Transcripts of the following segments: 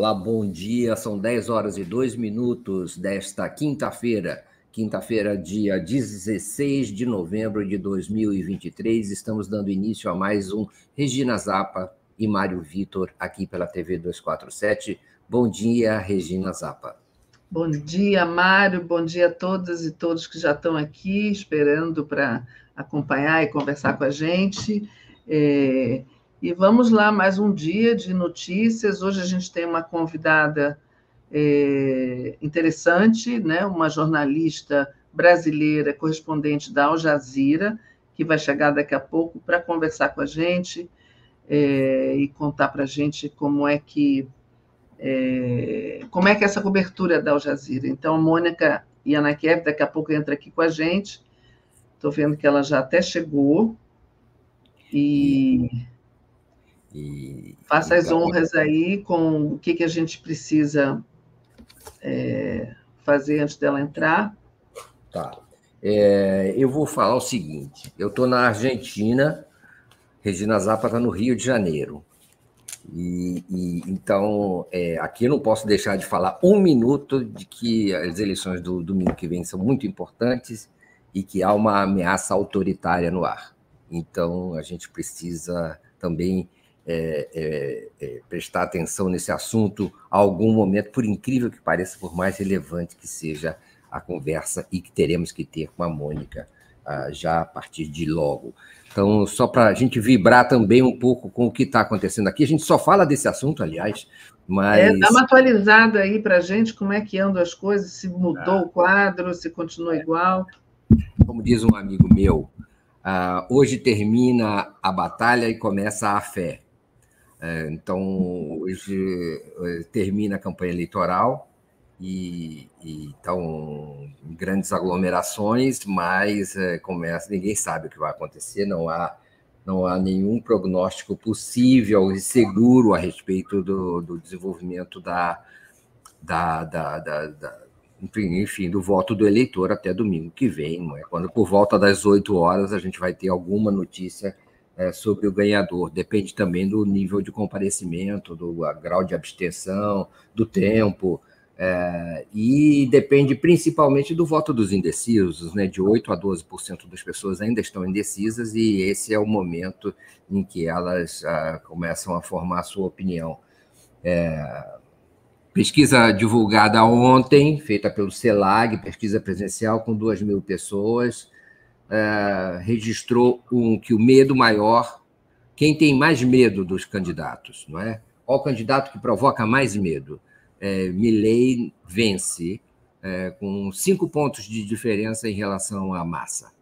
olá, bom dia. São 10 horas e 2 minutos desta quinta-feira, quinta-feira, dia 16 de novembro de 2023. Estamos dando início a mais um Regina Zapa e Mário Vitor aqui pela TV 247. Bom dia, Regina Zapa. Bom dia, Mário. Bom dia a todas e todos que já estão aqui esperando para acompanhar e conversar com a gente. É... E vamos lá, mais um dia de notícias. Hoje a gente tem uma convidada é, interessante, né? uma jornalista brasileira, correspondente da Al Jazeera, que vai chegar daqui a pouco para conversar com a gente é, e contar para a gente como é que é, como é que é essa cobertura da Al Jazeera. Então, a Mônica Yanakev daqui a pouco entra aqui com a gente. Estou vendo que ela já até chegou. E e, Faça as então, honras aí com o que, que a gente precisa é, fazer antes dela entrar. Tá. É, eu vou falar o seguinte: eu estou na Argentina, Regina Zappa está no Rio de Janeiro. E, e então, é, aqui eu não posso deixar de falar um minuto de que as eleições do domingo que vem são muito importantes e que há uma ameaça autoritária no ar. Então, a gente precisa também é, é, é, prestar atenção nesse assunto a algum momento, por incrível que pareça, por mais relevante que seja a conversa e que teremos que ter com a Mônica ah, já a partir de logo. Então, só para a gente vibrar também um pouco com o que está acontecendo aqui, a gente só fala desse assunto, aliás, mas. É, dá uma atualizada aí para a gente, como é que andam as coisas, se mudou ah. o quadro, se continua igual. Como diz um amigo meu, ah, hoje termina a batalha e começa a fé. É, então, hoje é, termina a campanha eleitoral e, e estão grandes aglomerações, mas é, começa, ninguém sabe o que vai acontecer, não há, não há nenhum prognóstico possível e seguro a respeito do, do desenvolvimento da, da, da, da, da enfim, do voto do eleitor até domingo que vem, é? Quando por volta das 8 horas a gente vai ter alguma notícia é, sobre o ganhador. Depende também do nível de comparecimento, do grau de abstenção, do tempo, é, e depende principalmente do voto dos indecisos, né? De 8 a 12% das pessoas ainda estão indecisas, e esse é o momento em que elas ah, começam a formar a sua opinião. É, pesquisa divulgada ontem, feita pelo CELAG, pesquisa presencial com 2 mil pessoas, é, registrou um, que o medo maior, quem tem mais medo dos candidatos, não é? Qual o candidato que provoca mais medo? É, Milley vence é, com cinco pontos de diferença em relação à massa.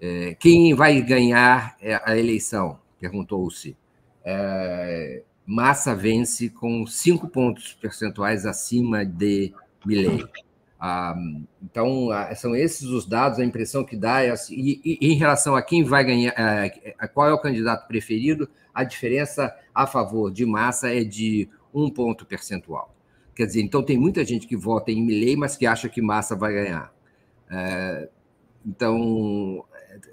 É, quem vai ganhar é, a eleição? Perguntou-se. Massa vence com cinco pontos percentuais acima de Milley. Ah, então, ah, são esses os dados, a impressão que dá. É assim, e, e, em relação a quem vai ganhar, é, a qual é o candidato preferido, a diferença a favor de massa é de um ponto percentual. Quer dizer, então tem muita gente que vota em Milley, mas que acha que massa vai ganhar. É, então,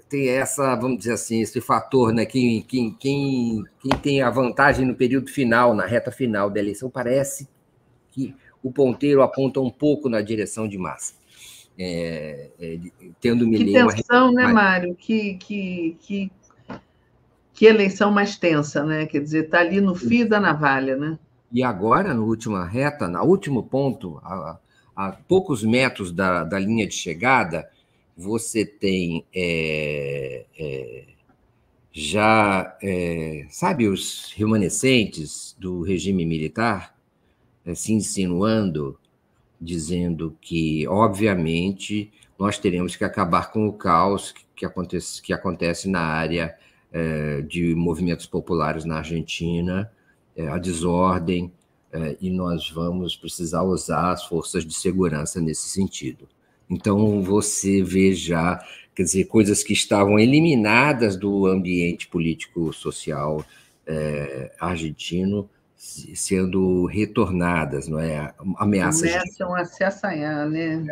tem essa, vamos dizer assim, esse fator, né? Quem, quem, quem, quem tem a vantagem no período final, na reta final da eleição, parece que o ponteiro aponta um pouco na direção de massa. É, é, tendo me que tensão, né, Mário? Que, que, que, que eleição mais tensa, né? Quer dizer, está ali no fio da navalha, né? E agora, na última reta, no último ponto, a, a poucos metros da, da linha de chegada, você tem é, é, já, é, sabe, os remanescentes do regime militar? Se assim, insinuando, dizendo que, obviamente, nós teremos que acabar com o caos que acontece, que acontece na área é, de movimentos populares na Argentina, é, a desordem, é, e nós vamos precisar usar as forças de segurança nesse sentido. Então, você vê já, quer dizer, coisas que estavam eliminadas do ambiente político-social argentino sendo retornadas, não é? Ameaças Começam de... a se assanhar, né?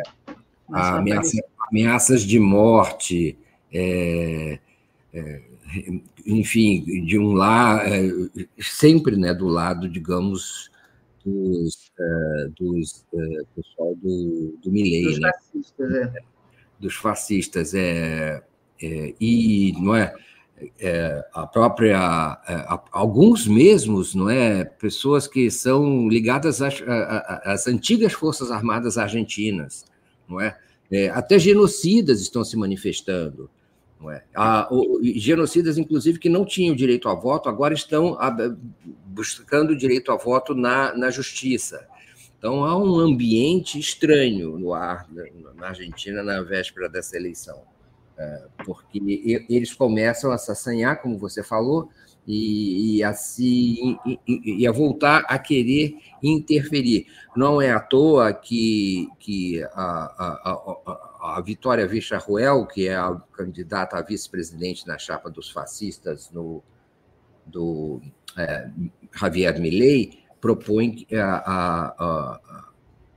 Ameaça, ameaças de morte, é, é, enfim, de um lado, é, sempre né, do lado, digamos, dos, uh, dos uh, pessoal do, do Milley, dos né? fascistas, é. Dos fascistas, é, é, e não é, é a própria é, alguns mesmos, não é, pessoas que são ligadas às, antigas forças armadas argentinas, não é? é até genocidas estão se manifestando. Não é? Ah, o, genocidas, inclusive, que não tinham direito a voto, agora estão buscando direito a voto na, na justiça. Então, há um ambiente estranho no ar na Argentina na véspera dessa eleição, porque eles começam a se assanhar, como você falou, e, e, a, se, e, e, a voltar a querer interferir. Não é à toa que, que a, a, a, a Vitória Villarruel, que é a candidata a vice-presidente na chapa dos fascistas no, do é, Javier Milei, propõe a, a,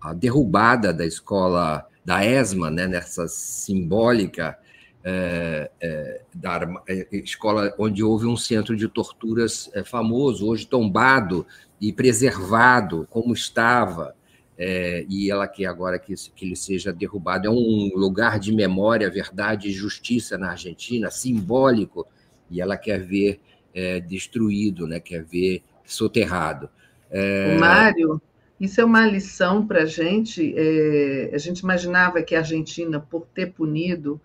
a, derrubada da escola da ESMA, né, nessa simbólica é, é, da é, escola onde houve um centro de torturas é, famoso, hoje tombado e preservado como estava, é, e ela quer agora que, que ele seja derrubado. É um lugar de memória, verdade e justiça na Argentina, simbólico, e ela quer ver é, destruído, né? quer ver soterrado. É... Mário, isso é uma lição para a gente. É, a gente imaginava que a Argentina, por ter punido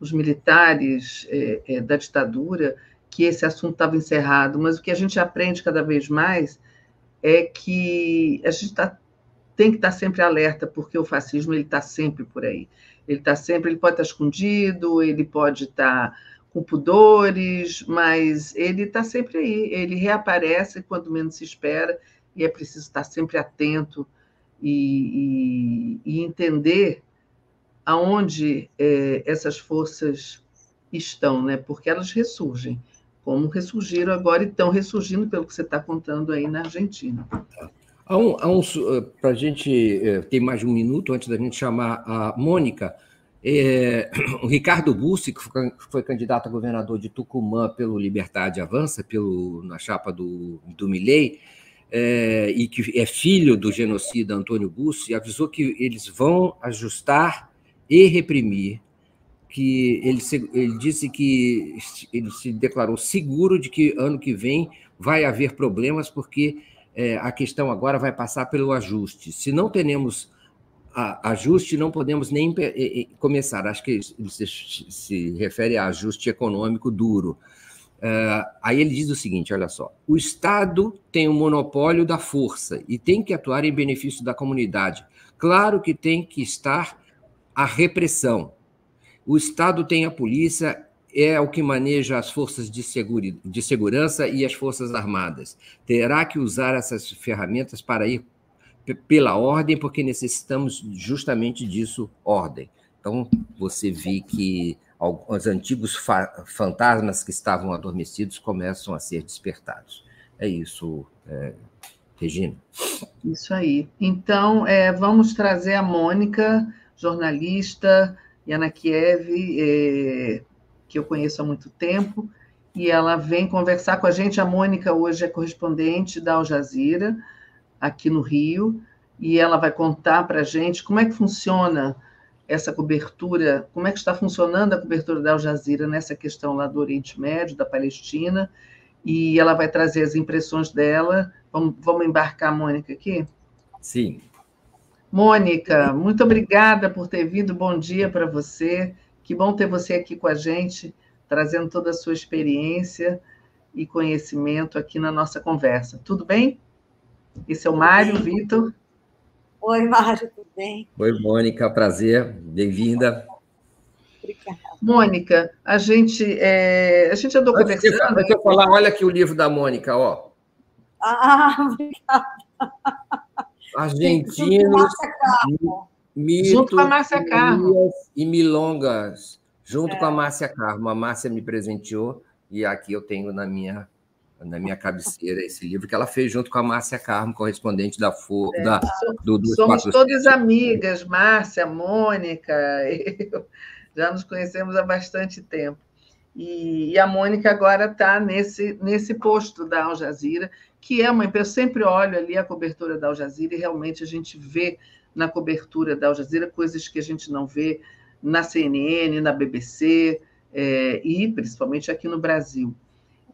os militares é, é, da ditadura, que esse assunto estava encerrado, mas o que a gente aprende cada vez mais é que a gente tá, tem que estar tá sempre alerta, porque o fascismo ele está sempre por aí. Ele está sempre, ele pode estar tá escondido, ele pode estar tá com pudores, mas ele está sempre aí, ele reaparece quando menos se espera, e é preciso estar sempre atento e, e, e entender aonde é, essas forças estão, né? porque elas ressurgem, como ressurgiram agora e estão ressurgindo, pelo que você está contando aí na Argentina. Há um, um eh, Para a gente eh, ter mais um minuto antes da gente chamar a Mônica, é, o Ricardo Bussi, que foi, candidato a governador de Tucumã pelo Liberdade Avança, pelo, na chapa do, do Milley, é, e que é filho do genocida Antônio Bussi, avisou que eles vão ajustar e reprimir, que ele, ele disse que ele se declarou seguro de que ano que vem vai haver problemas, porque é, a questão agora vai passar pelo ajuste. Se não teremos ajuste, não podemos nem começar. Acho que se, se refere a ajuste econômico duro. Uh, aí ele diz o seguinte: olha só, o Estado tem o monopólio da força e tem que atuar em benefício da comunidade. Claro que tem que estar a repressão. O Estado tem a polícia, é o que maneja as forças de, segura, de segurança e as forças armadas. Terá que usar essas ferramentas para ir pela ordem, porque necessitamos justamente disso, ordem. Então, você vê que os antigos fa fantasmas que estavam adormecidos começam a ser despertados. É isso, é, Regina. Isso aí. Então, é, vamos trazer a Mônica jornalista, Yana Kiev, é, que eu conheço há muito tempo, e ela vem conversar com a gente. A Mônica hoje é correspondente da Al Jazeera, aqui no Rio, e ela vai contar para a gente como é que funciona essa cobertura, como é que está funcionando a cobertura da Al Jazeera nessa questão lá do Oriente Médio, da Palestina, e ela vai trazer as impressões dela. Vamos, vamos embarcar Mônica aqui? Sim. Mônica, muito obrigada por ter vindo. Bom dia para você. Que bom ter você aqui com a gente, trazendo toda a sua experiência e conhecimento aqui na nossa conversa. Tudo bem? Esse é o Mário, Vitor. Oi, Mário, tudo bem? Oi, Mônica, prazer, bem-vinda. Obrigada. Mônica, a gente, é, a gente andou antes conversando. Deixa eu falar, olha aqui o livro da Mônica, ó. Ah, obrigada argentinos, mitos, junto com a Márcia Carmo. e milongas, junto é. com a Márcia Carmo. A Márcia me presenteou e aqui eu tenho na minha na minha cabeceira esse livro que ela fez junto com a Márcia Carmo, correspondente da, For, é. da do, do Somos todas amigas, Márcia, Mônica, eu, já nos conhecemos há bastante tempo. E, e a Mônica agora está nesse, nesse posto da Al Jazeera, que é uma empresa, sempre olho ali a cobertura da Al Jazeera e realmente a gente vê na cobertura da Al Jazeera coisas que a gente não vê na CNN, na BBC é, e principalmente aqui no Brasil.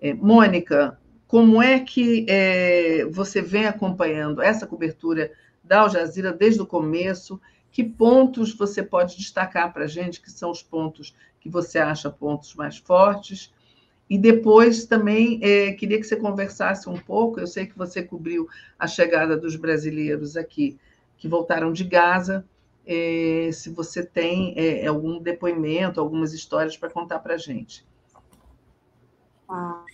É, Mônica, como é que é, você vem acompanhando essa cobertura da Al Jazeera desde o começo? Que pontos você pode destacar para a gente, que são os pontos que você acha pontos mais fortes? E depois também é, queria que você conversasse um pouco. Eu sei que você cobriu a chegada dos brasileiros aqui que voltaram de Gaza. É, se você tem é, algum depoimento, algumas histórias para contar para a gente. Ah,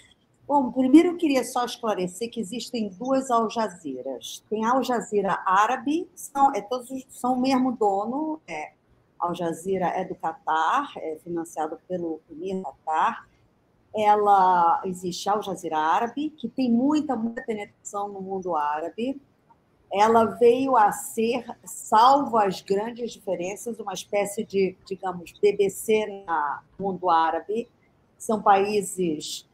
bom, primeiro eu queria só esclarecer que existem duas Al Jazeeras. Tem a Al Jazeera árabe, são, é, todos são o mesmo dono. É, Al Jazeera é do Catar, é financiado pelo Emir. Ela existe Al Jazeera árabe, que tem muita, muita penetração no mundo árabe ela veio a ser, salvo as grandes diferenças, uma espécie de, digamos, BBC no mundo árabe. São países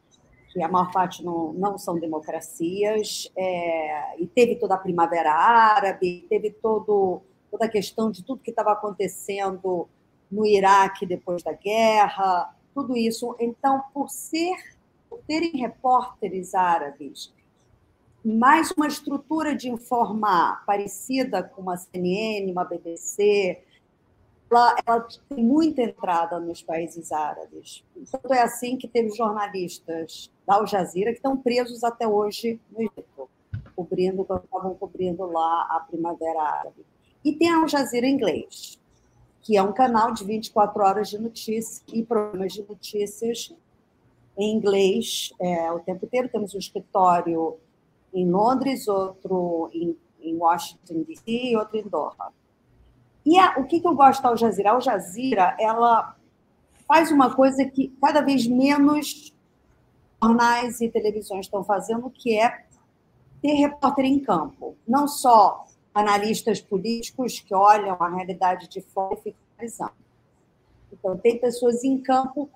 que a maior parte não, não são democracias, é, e teve toda a Primavera Árabe, teve todo, toda a questão de tudo que estava acontecendo no Iraque depois da guerra, tudo isso. Então, por ser, por terem repórteres árabes mais uma estrutura de informar parecida com uma CNN, uma BBC. Ela, ela tem muita entrada nos países árabes. Tanto é assim que teve jornalistas da Al Jazeera que estão presos até hoje no Egito, cobrindo, estavam cobrindo lá a Primavera Árabe. E tem a Al Jazeera inglês, que é um canal de 24 horas de notícias e programas de notícias em inglês é, o tempo inteiro. Temos um escritório em Londres, outro em, em Washington DC e outro em Doha. E a, o que, que eu gosto da Al Jazeera? A Al Jazeera, ela faz uma coisa que cada vez menos jornais e televisões estão fazendo, que é ter repórter em campo. Não só analistas políticos que olham a realidade de fora e ficam analisando. Então, tem pessoas em campo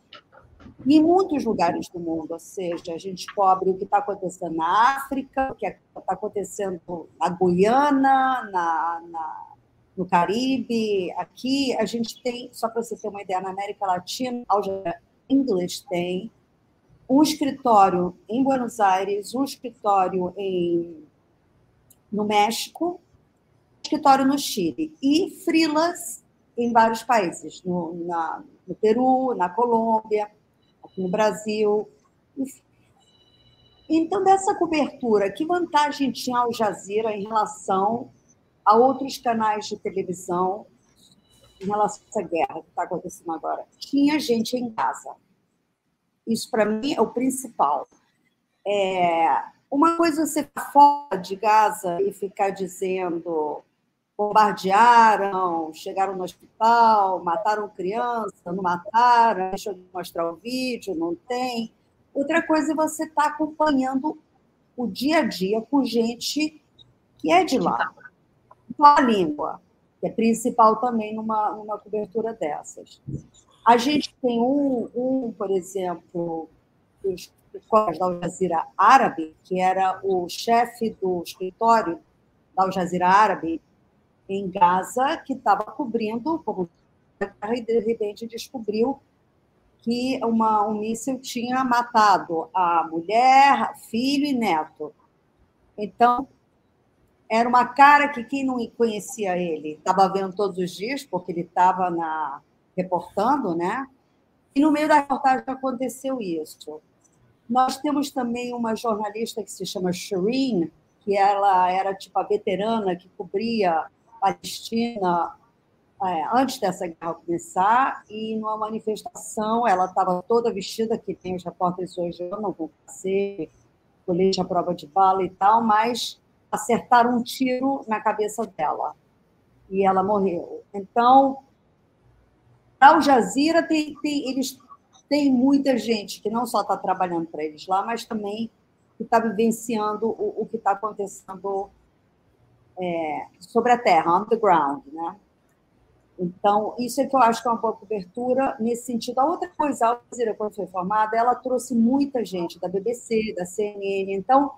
em muitos lugares do mundo, ou seja, a gente cobre o que está acontecendo na África, o que está acontecendo na Guiana, na, na, no Caribe, aqui a gente tem, só para você ter uma ideia, na América Latina, a English tem um escritório em Buenos Aires, um escritório em, no México, escritório no Chile e frilas em vários países, no, na, no Peru, na Colômbia no Brasil. Então, dessa cobertura, que vantagem tinha Al Jazeera em relação a outros canais de televisão em relação a essa guerra que está acontecendo agora? Tinha gente em casa. Isso, para mim, é o principal. É, uma coisa é você ficar fora de Gaza e ficar dizendo bombardearam, chegaram no hospital, mataram criança, não mataram, deixa eu mostrar o vídeo, não tem. Outra coisa é você estar tá acompanhando o dia a dia com gente que é de lá. A língua, que é principal também numa, numa cobertura dessas. A gente tem um, um por exemplo, dos da Al Jazeera Árabe, que era o chefe do escritório da Al Jazeera Árabe, em Gaza que estava cobrindo como e de repente descobriu que uma, um míssil tinha matado a mulher, filho e neto. Então, era uma cara que quem não conhecia ele estava vendo todos os dias, porque ele estava na reportando, né? E no meio da reportagem aconteceu isso. Nós temos também uma jornalista que se chama Shireen, que ela era tipo a veterana que cobria Palestina é, antes dessa guerra começar, e numa manifestação, ela estava toda vestida, que tem os repórteres hoje não com ser colete à prova de bala e tal, mas acertaram um tiro na cabeça dela e ela morreu. Então, Al Jazeera tem, tem, eles têm muita gente que não só está trabalhando para eles lá, mas também que está vivenciando o, o que está acontecendo é, sobre a terra, on the ground, né? Então, isso é que eu acho que é uma boa cobertura nesse sentido. A outra coisa, a Al quando foi formada, ela trouxe muita gente da BBC, da CNN. Então,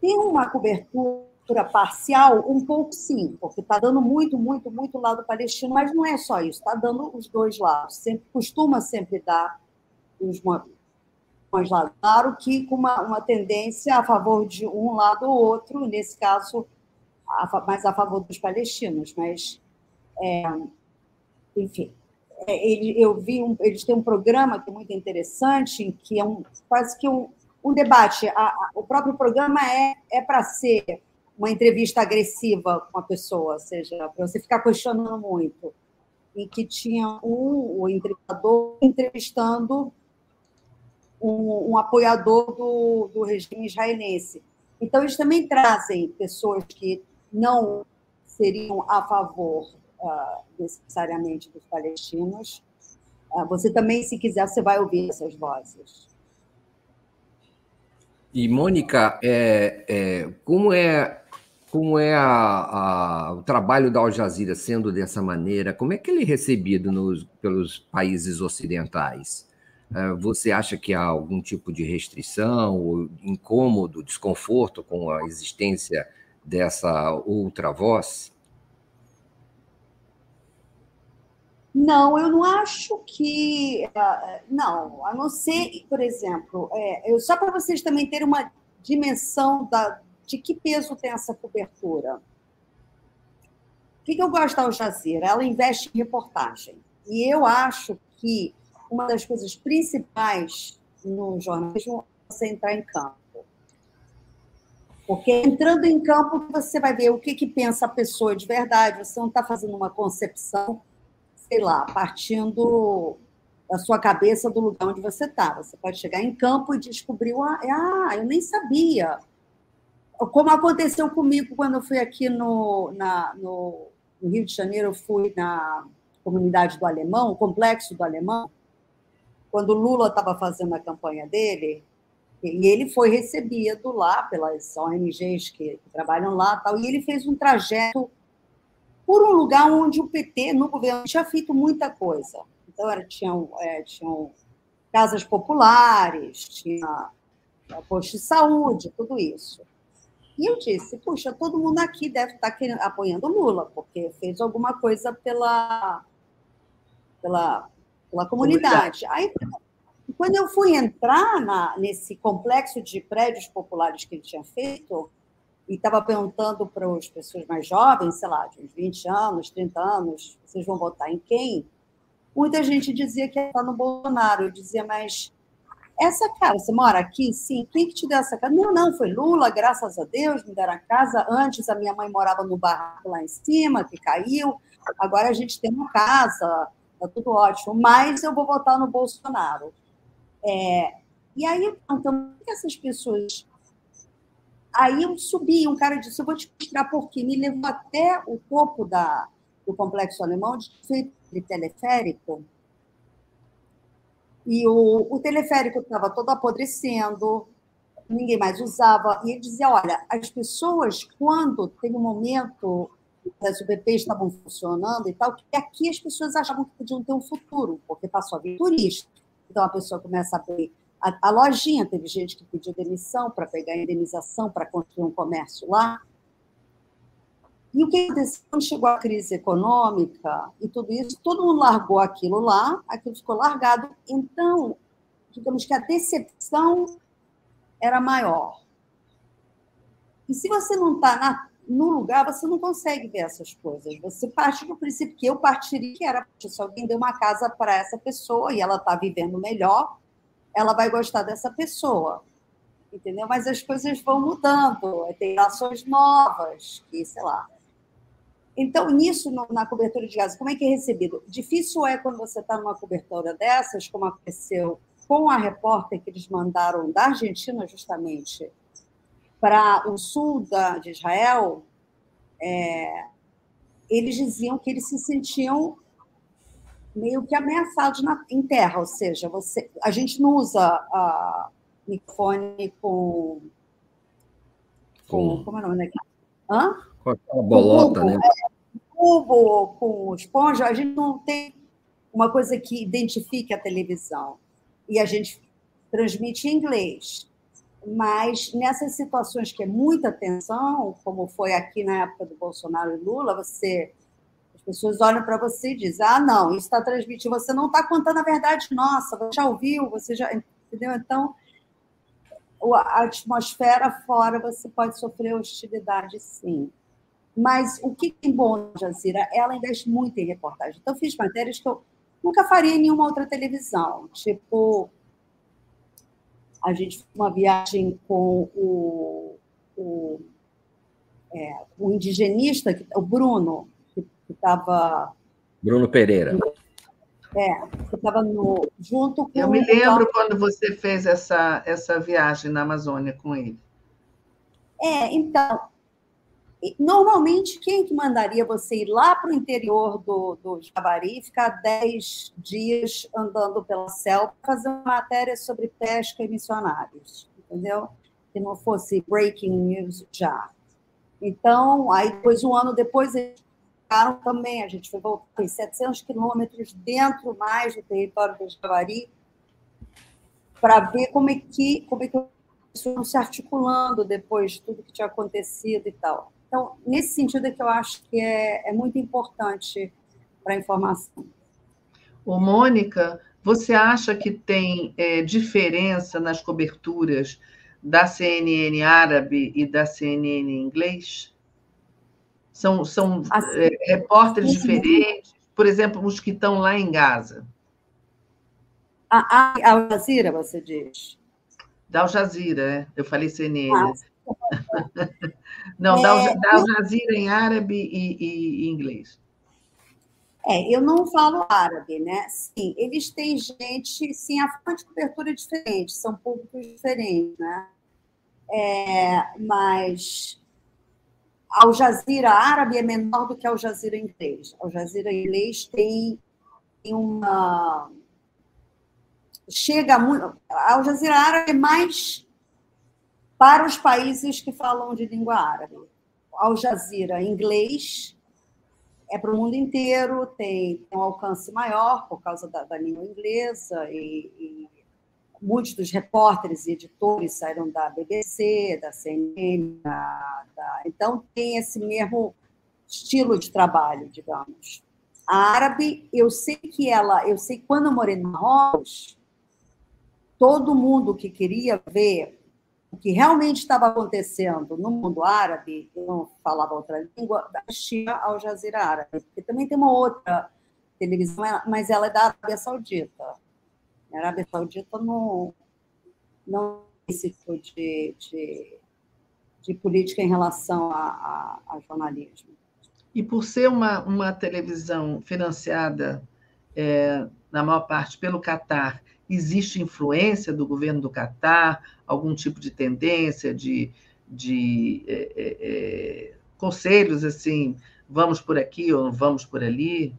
Tem uma cobertura parcial, um pouco sim, porque está dando muito, muito, muito lado palestino, mas não é só isso, está dando os dois lados. Sempre, costuma sempre dar os lados. Claro que com uma, uma tendência a favor de um lado ou outro, nesse caso, a, mais a favor dos palestinos, mas, é, enfim. É, ele, eu vi um, eles têm um programa que é muito interessante, que é um, quase que um, um debate. A, a, o próprio programa é, é para ser uma entrevista agressiva com a pessoa, ou seja, para você ficar questionando muito. E que tinha um, o entrevistador entrevistando um, um apoiador do, do regime israelense. Então, eles também trazem pessoas que não seriam a favor uh, necessariamente dos palestinos. Uh, você também, se quiser, você vai ouvir essas vozes. E, Mônica, é, é, como é, como é a, a, o trabalho da Al Jazeera sendo dessa maneira? Como é que ele é recebido nos, pelos países ocidentais? É, você acha que há algum tipo de restrição, ou incômodo, desconforto com a existência dessa outra voz? Não, eu não acho que. Ah, não, a não ser, por exemplo, é, eu, só para vocês também terem uma dimensão da, de que peso tem essa cobertura. O que, que eu gosto da Al Jazeera? Ela investe em reportagem. E eu acho que uma das coisas principais no jornalismo é você entrar em campo. Porque entrando em campo, você vai ver o que, que pensa a pessoa de verdade. Você não está fazendo uma concepção sei lá, partindo da sua cabeça do lugar onde você está. Você pode chegar em campo e descobrir, ah, eu nem sabia. Como aconteceu comigo quando eu fui aqui no, na, no, no Rio de Janeiro, eu fui na comunidade do Alemão, o complexo do Alemão, quando Lula estava fazendo a campanha dele, e ele foi recebido lá pelas ONGs que, trabalham lá, tal, e ele fez um trajeto por um lugar onde o PT, no governo, tinha feito muita coisa. Então, era, tinham, é, tinham casas populares, tinha posto de saúde, tudo isso. E eu disse, puxa, todo mundo aqui deve estar querendo, apoiando Lula, porque fez alguma coisa pela, pela, pela comunidade. Aí, quando eu fui entrar na, nesse complexo de prédios populares que ele tinha feito, e estava perguntando para as pessoas mais jovens, sei lá, de uns 20 anos, 30 anos, vocês vão votar em quem? Muita gente dizia que ia estar no Bolsonaro. Eu dizia, mas essa casa, você mora aqui? Sim. Quem que te deu essa casa? Não, não, foi Lula, graças a Deus, me deram a casa. Antes a minha mãe morava no barraco lá em cima, que caiu. Agora a gente tem uma casa, tá tudo ótimo. Mas eu vou votar no Bolsonaro. É, e aí, então, essas pessoas Aí eu subi, um cara disse: Eu vou te mostrar por quê. Me levou até o topo da, do complexo alemão, de teleférico. E o, o teleférico estava todo apodrecendo, ninguém mais usava. E ele dizia: Olha, as pessoas, quando tem um momento as UBPs estavam funcionando e tal, que aqui as pessoas achavam que podiam ter um futuro, porque passou a vir turista. Então a pessoa começa a abrir a, a lojinha, teve gente que pediu demissão para pegar indenização para construir um comércio lá. E o que aconteceu? Quando chegou a crise econômica e tudo isso, todo mundo largou aquilo lá, aquilo ficou largado. Então, digamos que a decepção era maior. E se você não está no lugar, você não consegue ver essas coisas. Você parte do princípio que eu partiria, que era se alguém deu uma casa para essa pessoa e ela está vivendo melhor, ela vai gostar dessa pessoa. Entendeu? Mas as coisas vão mudando, tem ações novas, que sei lá. Então, nisso, na cobertura de gás, como é que é recebido? Difícil é quando você está numa cobertura dessas, como aconteceu com a repórter que eles mandaram da Argentina, justamente, para o sul da, de Israel, é, eles diziam que eles se sentiam meio que ameaçados na, em terra, ou seja, você, a gente não usa a microfone com, com, com como é o nome daqui? Hã? Com a bolota, cubo, né? É, cubo com esponja, a gente não tem uma coisa que identifique a televisão. E a gente transmite em inglês. Mas nessas situações que é muita tensão, como foi aqui na época do Bolsonaro e Lula, você as pessoas olham para você e dizem: ah, não, isso está transmitindo, você não está contando a verdade nossa, você já ouviu, você já. Entendeu? Então, a atmosfera fora você pode sofrer hostilidade, sim. Mas o que tem bom na Jazira? Ela investe muito em reportagem. Então, fiz matérias que eu nunca faria em nenhuma outra televisão. Tipo, a gente fez uma viagem com o, o, é, o indigenista, o Bruno, que estava. Bruno Pereira. É, que estava junto com. Eu me lembro o... quando você fez essa, essa viagem na Amazônia com ele. É, então, Normalmente, quem que mandaria você ir lá para o interior do, do Javari, ficar 10 dias andando pela selva, fazer uma matéria sobre pesca e missionários, entendeu? Que não fosse breaking news já. Então, aí depois, um ano depois, eles ficaram também, a gente foi voltar 700 quilômetros dentro mais do território do Javari, para ver como é que como é que foram se articulando depois de tudo que tinha acontecido e tal. Então, nesse sentido é que eu acho que é, é muito importante para a informação. Ô, Mônica, você acha que tem é, diferença nas coberturas da CNN árabe e da CNN inglês? São, são assim, é, repórteres diferentes? Por exemplo, os que estão lá em Gaza. A, a Al Jazeera, você diz? Da Al Jazeera, é. eu falei CNN. Ah, Não, é, da Al Jazeera em árabe e, e, inglês. É, eu não falo árabe, né? Sim, eles têm gente, sim, a forma de cobertura é diferente, são públicos diferentes, né? É, mas Al Jazeera árabe é menor do que Al Jazeera inglês. Al Jazeera inglês tem, tem uma chega muito. Al Jazeera árabe é mais para os países que falam de língua árabe. Al Jazeera, inglês, é para o mundo inteiro, tem, um alcance maior por causa da, da língua inglesa, e, e, muitos dos repórteres e editores saíram da BBC, da CNN, da, da, então tem esse mesmo estilo de trabalho, digamos. A árabe, eu sei que ela, eu sei quando eu morei no Marrocos, todo mundo que queria ver o que realmente estava acontecendo no mundo árabe, eu não falava outra língua, assistia ao Jazeera Árabe. Porque também tem uma outra televisão, mas ela é da Arábia Saudita. A Arábia Saudita não, não tem esse tipo de, de, de, política em relação a, a, a, jornalismo. E por ser uma, uma televisão financiada, é, na maior parte, pelo Catar, existe influência do governo do Catar, algum tipo de tendência, de, de é, é, conselhos assim, vamos por aqui ou vamos por ali?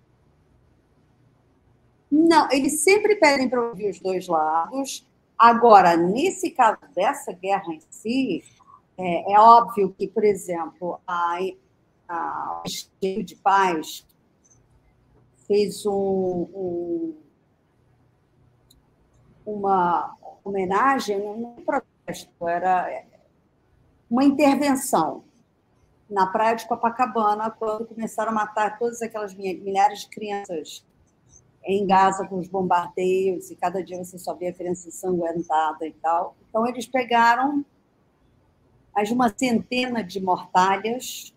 Não, eles sempre pedem para ouvir os dois lados. Agora, nesse caso dessa guerra em si, é, é óbvio que, por exemplo, a, a, o Estado de Paz fez um, um uma homenagem, um protesto, era uma intervenção na praia de Copacabana, quando começaram a matar todas aquelas milhares de crianças em Gaza com os bombardeios, e cada dia você só via criança ensanguentada e tal. Então, eles pegaram de uma centena de mortalhas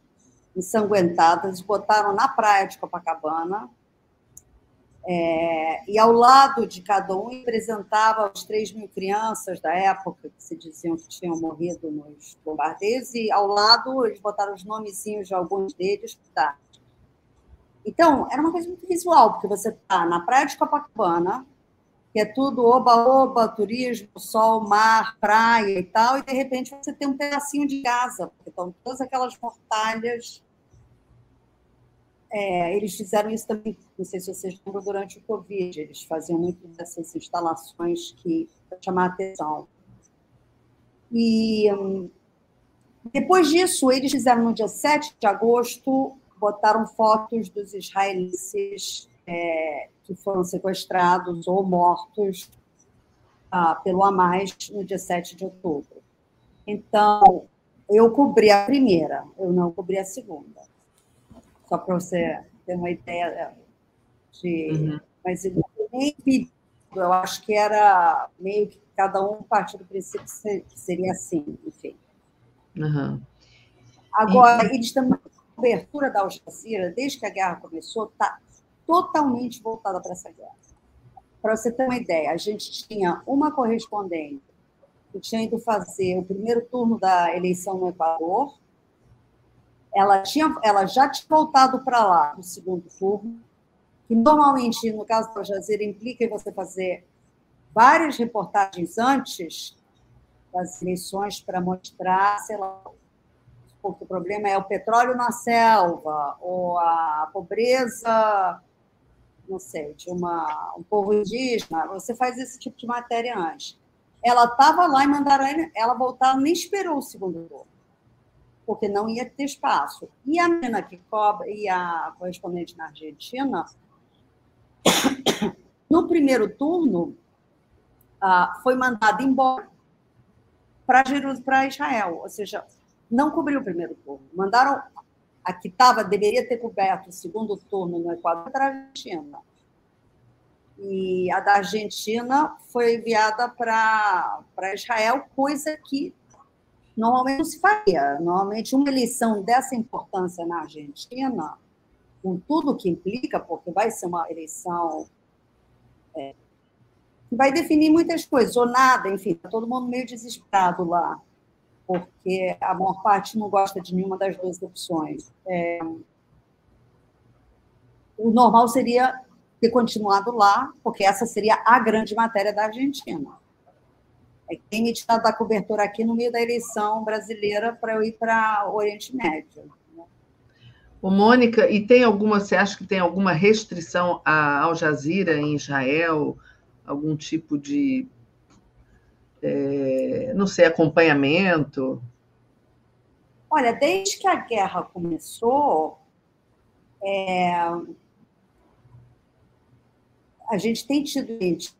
ensanguentadas, botaram na praia de Copacabana, é, e ao lado de cada um representava as 3 mil crianças da época, que se diziam que tinham morrido nos bombardeios, e ao lado eles botaram os nomezinhos de alguns deles. Tá. Então, era uma coisa muito visual, porque você está na praia de Copacabana, que é tudo oba-oba, turismo, sol, mar, praia e tal, e de repente você tem um pedacinho de casa, porque estão todas aquelas mortalhas é, eles fizeram isso também, não sei se vocês lembram, durante o Covid. Eles faziam muito dessas instalações que chamar atenção. E hum, depois disso, eles fizeram no dia 7 de agosto, botaram fotos dos israelenses é, que foram sequestrados ou mortos ah, pelo Hamas no dia 7 de outubro. Então, eu cobri a primeira, eu não cobri a segunda. Só para você ter uma ideia de. Uhum. Mas eu nem pedido, eu acho que era meio que cada um parte do princípio que seria assim, enfim. Uhum. Agora, e... eles também, a cobertura da Al Jazeera, desde que a guerra começou, está totalmente voltada para essa guerra. Para você ter uma ideia, a gente tinha uma correspondente que tinha ido fazer o primeiro turno da eleição no Equador. Ela, tinha, ela já tinha voltado para lá no segundo turno, que normalmente, no caso da Jazeera, implica em você fazer várias reportagens antes das eleições para mostrar, sei lá, porque o problema é o petróleo na selva, ou a pobreza, não sei, de uma, um povo indígena, você faz esse tipo de matéria antes. Ela estava lá em Mandaré, ela voltar, nem esperou o segundo turno, porque não ia ter espaço. E a menina que cobra, e a correspondente na Argentina, no primeiro turno, ah, foi mandada embora para Israel, ou seja, não cobriu o primeiro turno. Mandaram a que estava, deveria ter coberto o segundo turno no Equador para a Argentina. E a da Argentina foi enviada para Israel, coisa que normalmente não se faria. Normalmente, uma eleição dessa importância na Argentina, com tudo que implica, porque vai ser uma eleição é, que vai definir muitas coisas, ou nada, enfim, está todo mundo meio desesperado lá porque a maior parte não gosta de nenhuma das duas opções. É, o normal seria ter continuado lá, porque essa seria a grande matéria da Argentina. É quem me tirar da cobertura aqui no meio da eleição brasileira para eu ir para o Oriente Médio. Ô, Mônica, e tem alguma, você acha que tem alguma restrição à Al Jazeera em Israel? Algum tipo de é, não sei, acompanhamento? Olha, desde que a guerra começou, é, a gente tem tido gente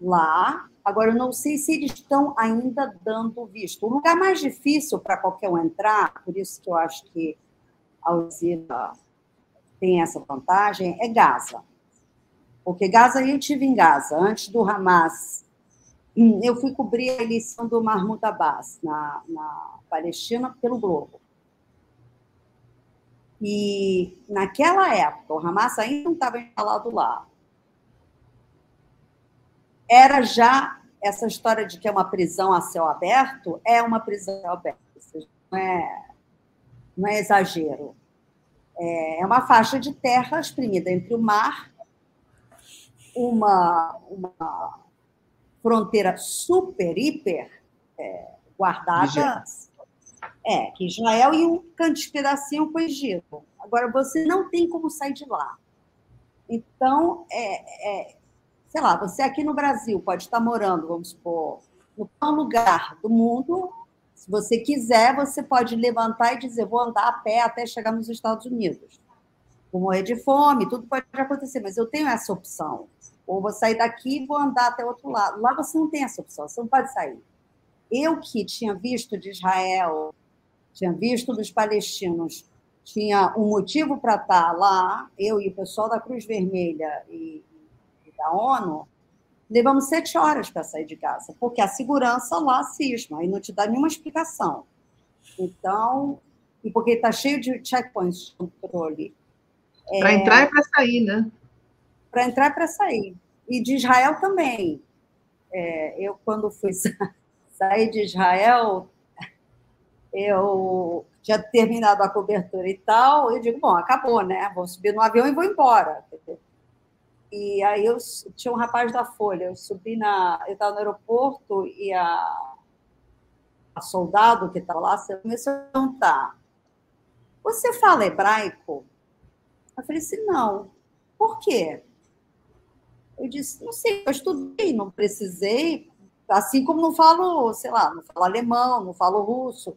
lá. Agora, eu não sei se eles estão ainda dando visto. O lugar mais difícil para qualquer um entrar, por isso que eu acho que a Alzira tem essa vantagem, é Gaza. Porque Gaza, eu tive em Gaza, antes do Hamas eu fui cobrir a eleição do Mahmoud Abbas na, na Palestina pelo Globo. E naquela época, o Hamas ainda não estava instalado lá. Era já essa história de que é uma prisão a céu aberto, é uma prisão a céu aberto. Não é, não é exagero. É, é uma faixa de terra exprimida entre o mar, uma, uma fronteira super, hiper é, guardada. É, que Israel e um canto pedacinho com o Egito. Agora, você não tem como sair de lá. Então, é, é, sei lá, você aqui no Brasil pode estar morando, vamos supor, no qual lugar do mundo, se você quiser, você pode levantar e dizer, vou andar a pé até chegar nos Estados Unidos. Vou morrer de fome, tudo pode acontecer, mas eu tenho essa opção. Ou vou sair daqui e vou andar até outro lado. Lá você não tem essa opção, você não pode sair. Eu que tinha visto de Israel, tinha visto dos palestinos, tinha um motivo para estar lá, eu e o pessoal da Cruz Vermelha e da ONU, levamos sete horas para sair de casa, porque a segurança lá cisma e não te dá nenhuma explicação. Então, e porque está cheio de checkpoints de controle. Para é... entrar e para sair, né? para entrar e para sair. E de Israel também. É, eu, quando fui sair de Israel, eu tinha terminado a cobertura e tal, eu digo, bom, acabou, né? Vou subir no avião e vou embora. E aí eu tinha um rapaz da Folha, eu subi na. Eu estava no aeroporto e a, a soldado que estava lá começou a perguntar: Você fala hebraico? Eu falei assim, não. Por quê? Eu disse, não sei, eu estudei, não precisei, assim como não falo, sei lá, não falo alemão, não falo russo.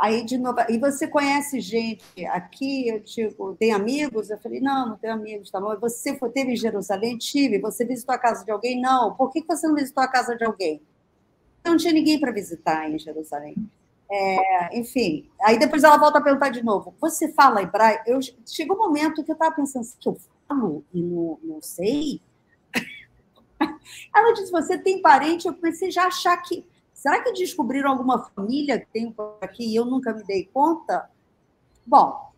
Aí, de novo, e você conhece gente aqui? Eu digo, tem amigos? Eu falei, não, não tenho amigos, tá bom. Você foi, teve em Jerusalém? Tive. Você visitou a casa de alguém? Não. Por que você não visitou a casa de alguém? não tinha ninguém para visitar em Jerusalém. É, enfim, aí depois ela volta a perguntar de novo: você fala hebraico? Eu, chegou um momento que eu estava pensando assim, que eu falo e não, não sei. Ela disse: você tem parente? Eu comecei já a achar que. Será que descobriram alguma família que tem por aqui e eu nunca me dei conta? Bom,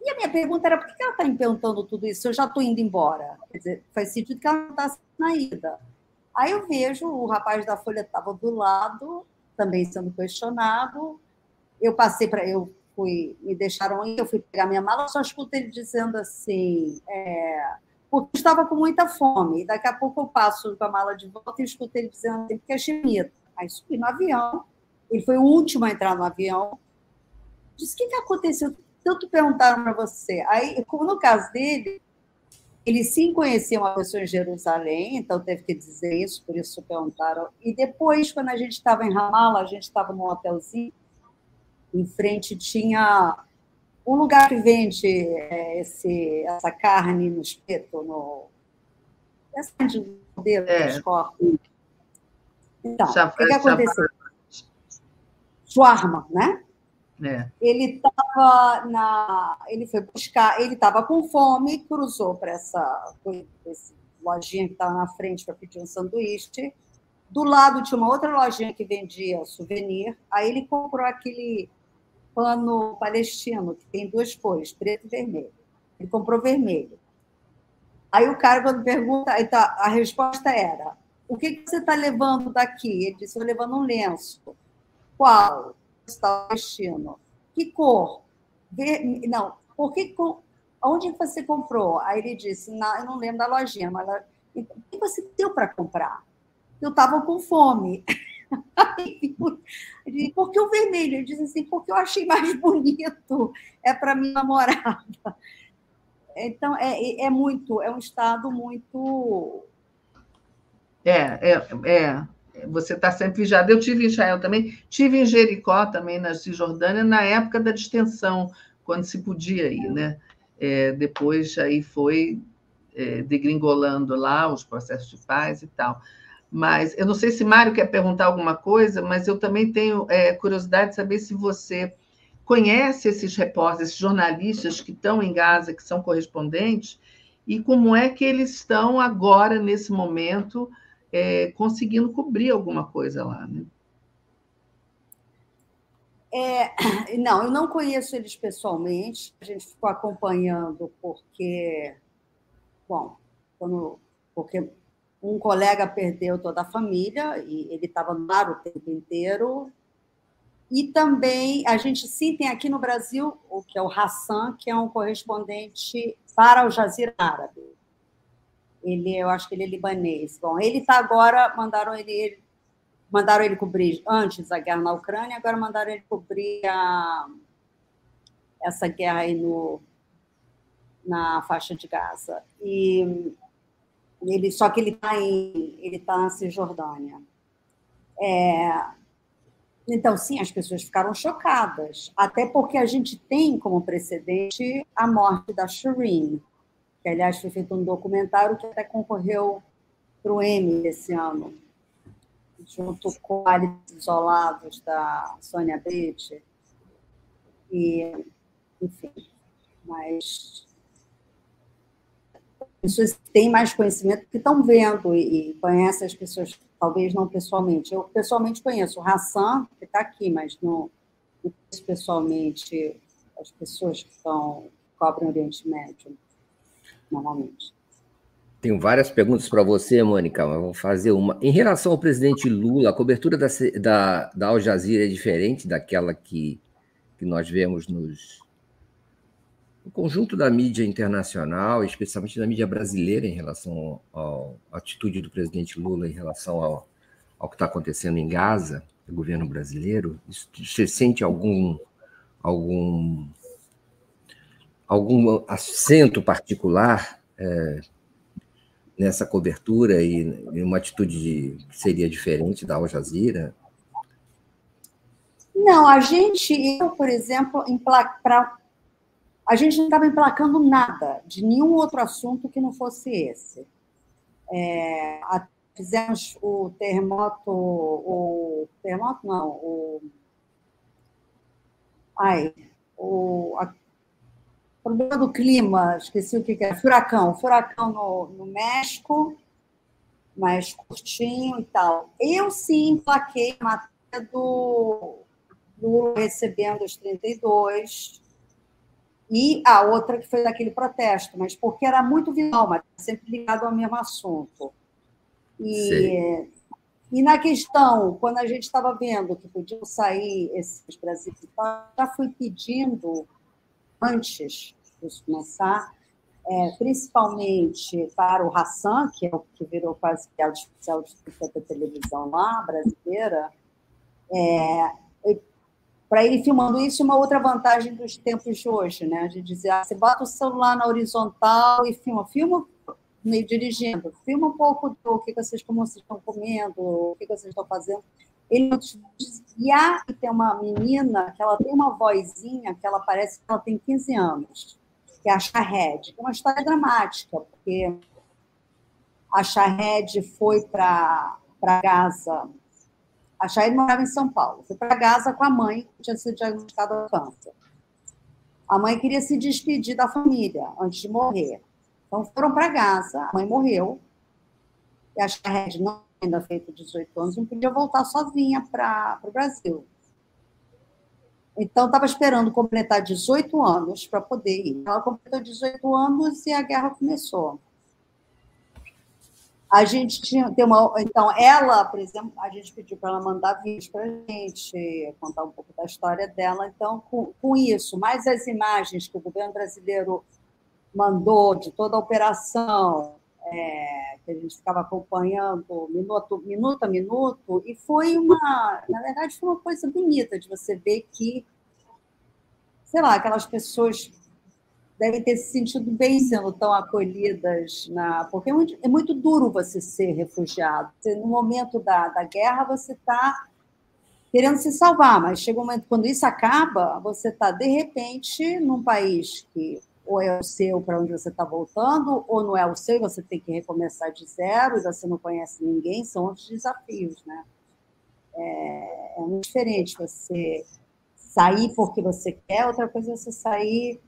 e a minha pergunta era: por que ela está me perguntando tudo isso? Eu já estou indo embora. Quer dizer, faz sentido que ela não está na ida. Aí eu vejo o rapaz da Folha estava do lado, também sendo questionado. Eu passei para. Eu fui. Me deixaram ir, eu fui pegar minha mala, só escuto ele dizendo assim. É, porque estava com muita fome. Daqui a pouco eu passo com a mala de volta e escuto ele dizendo assim, porque é chimita. Aí subi no avião. Ele foi o último a entrar no avião. Disse: o que, que aconteceu? Tanto perguntaram para você. Aí, como no caso dele, ele sim conhecia uma pessoa em Jerusalém, então teve que dizer isso, por isso perguntaram. E depois, quando a gente estava em Ramallah, a gente estava num hotelzinho, em frente tinha um lugar que vende é, esse, essa carne no espeto, no, essa de modelo é. que Então, o que, que aconteceu? Shawarma, né? É. Ele estava na, ele foi buscar, ele estava com fome, cruzou para essa, lojinha que estava na frente para pedir um sanduíche. Do lado tinha uma outra lojinha que vendia souvenir. Aí ele comprou aquele pano palestino que tem duas cores, preto e vermelho. Ele comprou vermelho. Aí o cara quando pergunta, tá, a resposta era: o que, que você está levando daqui? Ele disse: estou levando um lenço. Qual? está destino. Que cor? Ver... Não, por que onde você comprou? Aí ele disse, não, eu não lembro da lojinha, mas ela... o que você deu para comprar? Eu estava com fome. por que o vermelho? Ele disse assim, porque eu achei mais bonito, é para minha namorada. Então, é, é muito, é um estado muito. É, é, é você está sempre vigiado. Eu tive em Israel também, tive em Jericó também, na Cisjordânia, na época da distensão, quando se podia ir, né? É, depois aí foi é, degringolando lá os processos de paz e tal. Mas eu não sei se Mário quer perguntar alguma coisa, mas eu também tenho é, curiosidade de saber se você conhece esses repórteres, esses jornalistas que estão em Gaza, que são correspondentes, e como é que eles estão agora, nesse momento, é, conseguindo cobrir alguma coisa lá, né? É, não, eu não conheço eles pessoalmente. A gente ficou acompanhando porque, bom, quando, porque um colega perdeu toda a família e ele estava no mar o tempo inteiro. E também a gente sim tem aqui no Brasil o que é o Hassan, que é um correspondente para o Jazeera Árabe. Ele, eu acho que ele é libanês. Bom, ele está agora, mandaram ele, ele, mandaram ele cobrir antes a guerra na Ucrânia, agora mandaram ele cobrir a, essa guerra aí no, na faixa de Gaza. E ele, só que ele está em, ele está na Cisjordânia. É, então, sim, as pessoas ficaram chocadas, até porque a gente tem como precedente a morte da Shireen, que aliás foi feito um documentário que até concorreu para o Emmy esse ano, junto com Alice Isolados, da Sônia Brite. E, enfim, mas pessoas que têm mais conhecimento, que estão vendo e, conhecem as pessoas, talvez não pessoalmente. Eu pessoalmente conheço o Hassan, que está aqui, mas não conheço pessoalmente as pessoas que estão cobrem o Oriente Médio Tenho várias perguntas para você, Mônica, mas vou fazer uma. Em relação ao presidente Lula, a cobertura da, da, da Al Jazeera é diferente daquela que, que nós vemos nos, no conjunto da mídia internacional, especialmente da mídia brasileira, em relação à atitude do presidente Lula em relação ao, ao que está acontecendo em Gaza, o governo brasileiro. Você sente algum, algum algum acento particular é, nessa cobertura e, e uma atitude de, que seria diferente da Al Jazeera? Não, a gente, eu, por exemplo, pra, a gente não estava emplacando nada de nenhum outro assunto que não fosse esse. É, fizemos o terremoto, o terremoto não, o ai, o a, problema do clima, esqueci o que, que é, furacão, furacão no, no México, mais curtinho e tal. Eu sim plaquei a matéria do Lula recebendo os 32, e a outra que foi daquele protesto, mas porque era muito visual, mas sempre ligado ao mesmo assunto. E, e na questão, quando a gente estava vendo que podiam sair esses brasileiros, já fui pedindo, antes de começar, é, principalmente para o Hassan, que é o que virou quase piada especial de televisão lá, brasileira, é, para ele filmando isso, uma outra vantagem dos tempos de hoje, né? De dizer, ah, você bota o celular na horizontal e filma. Filma meio dirigindo, filma um pouco do que vocês, como vocês estão comendo, o que vocês estão fazendo. Ele e há tem uma menina que ela tem uma vozinha que ela parece que ela tem 15 anos, que é a Shahed, é uma história dramática, porque a Shahed foi para Gaza a Shahed morava em São Paulo. Foi para Gaza com a mãe, que tinha sido diagnosticada com câncer. A mãe queria se despedir da família antes de morrer. Então foram para Gaza, a mãe morreu. E a Shahed, não ainda feito 18 anos, não podia voltar sozinha para o Brasil. Então, estava esperando completar 18 anos para poder ir. Ela completou 18 anos e a guerra começou. A gente tinha tem uma. Então, ela, por exemplo, a gente pediu para ela mandar vídeos para a gente, contar um pouco da história dela. Então, com, com isso, mais as imagens que o governo brasileiro mandou de toda a operação, é, que a gente ficava acompanhando minuto, minuto a minuto, e foi uma. Na verdade, foi uma coisa bonita de você ver que, sei lá, aquelas pessoas devem ter se sentido bem sendo tão acolhidas, na, porque é muito, é muito duro você ser refugiado. Você, no momento da, da guerra, você está querendo se salvar, mas chega um momento, quando isso acaba, você está, de repente, num país que ou é o seu para onde você está voltando, ou não é o seu, você tem que recomeçar de zero, e você não conhece ninguém, são outros desafios, né? É, é muito diferente você sair porque você quer, outra coisa é você sair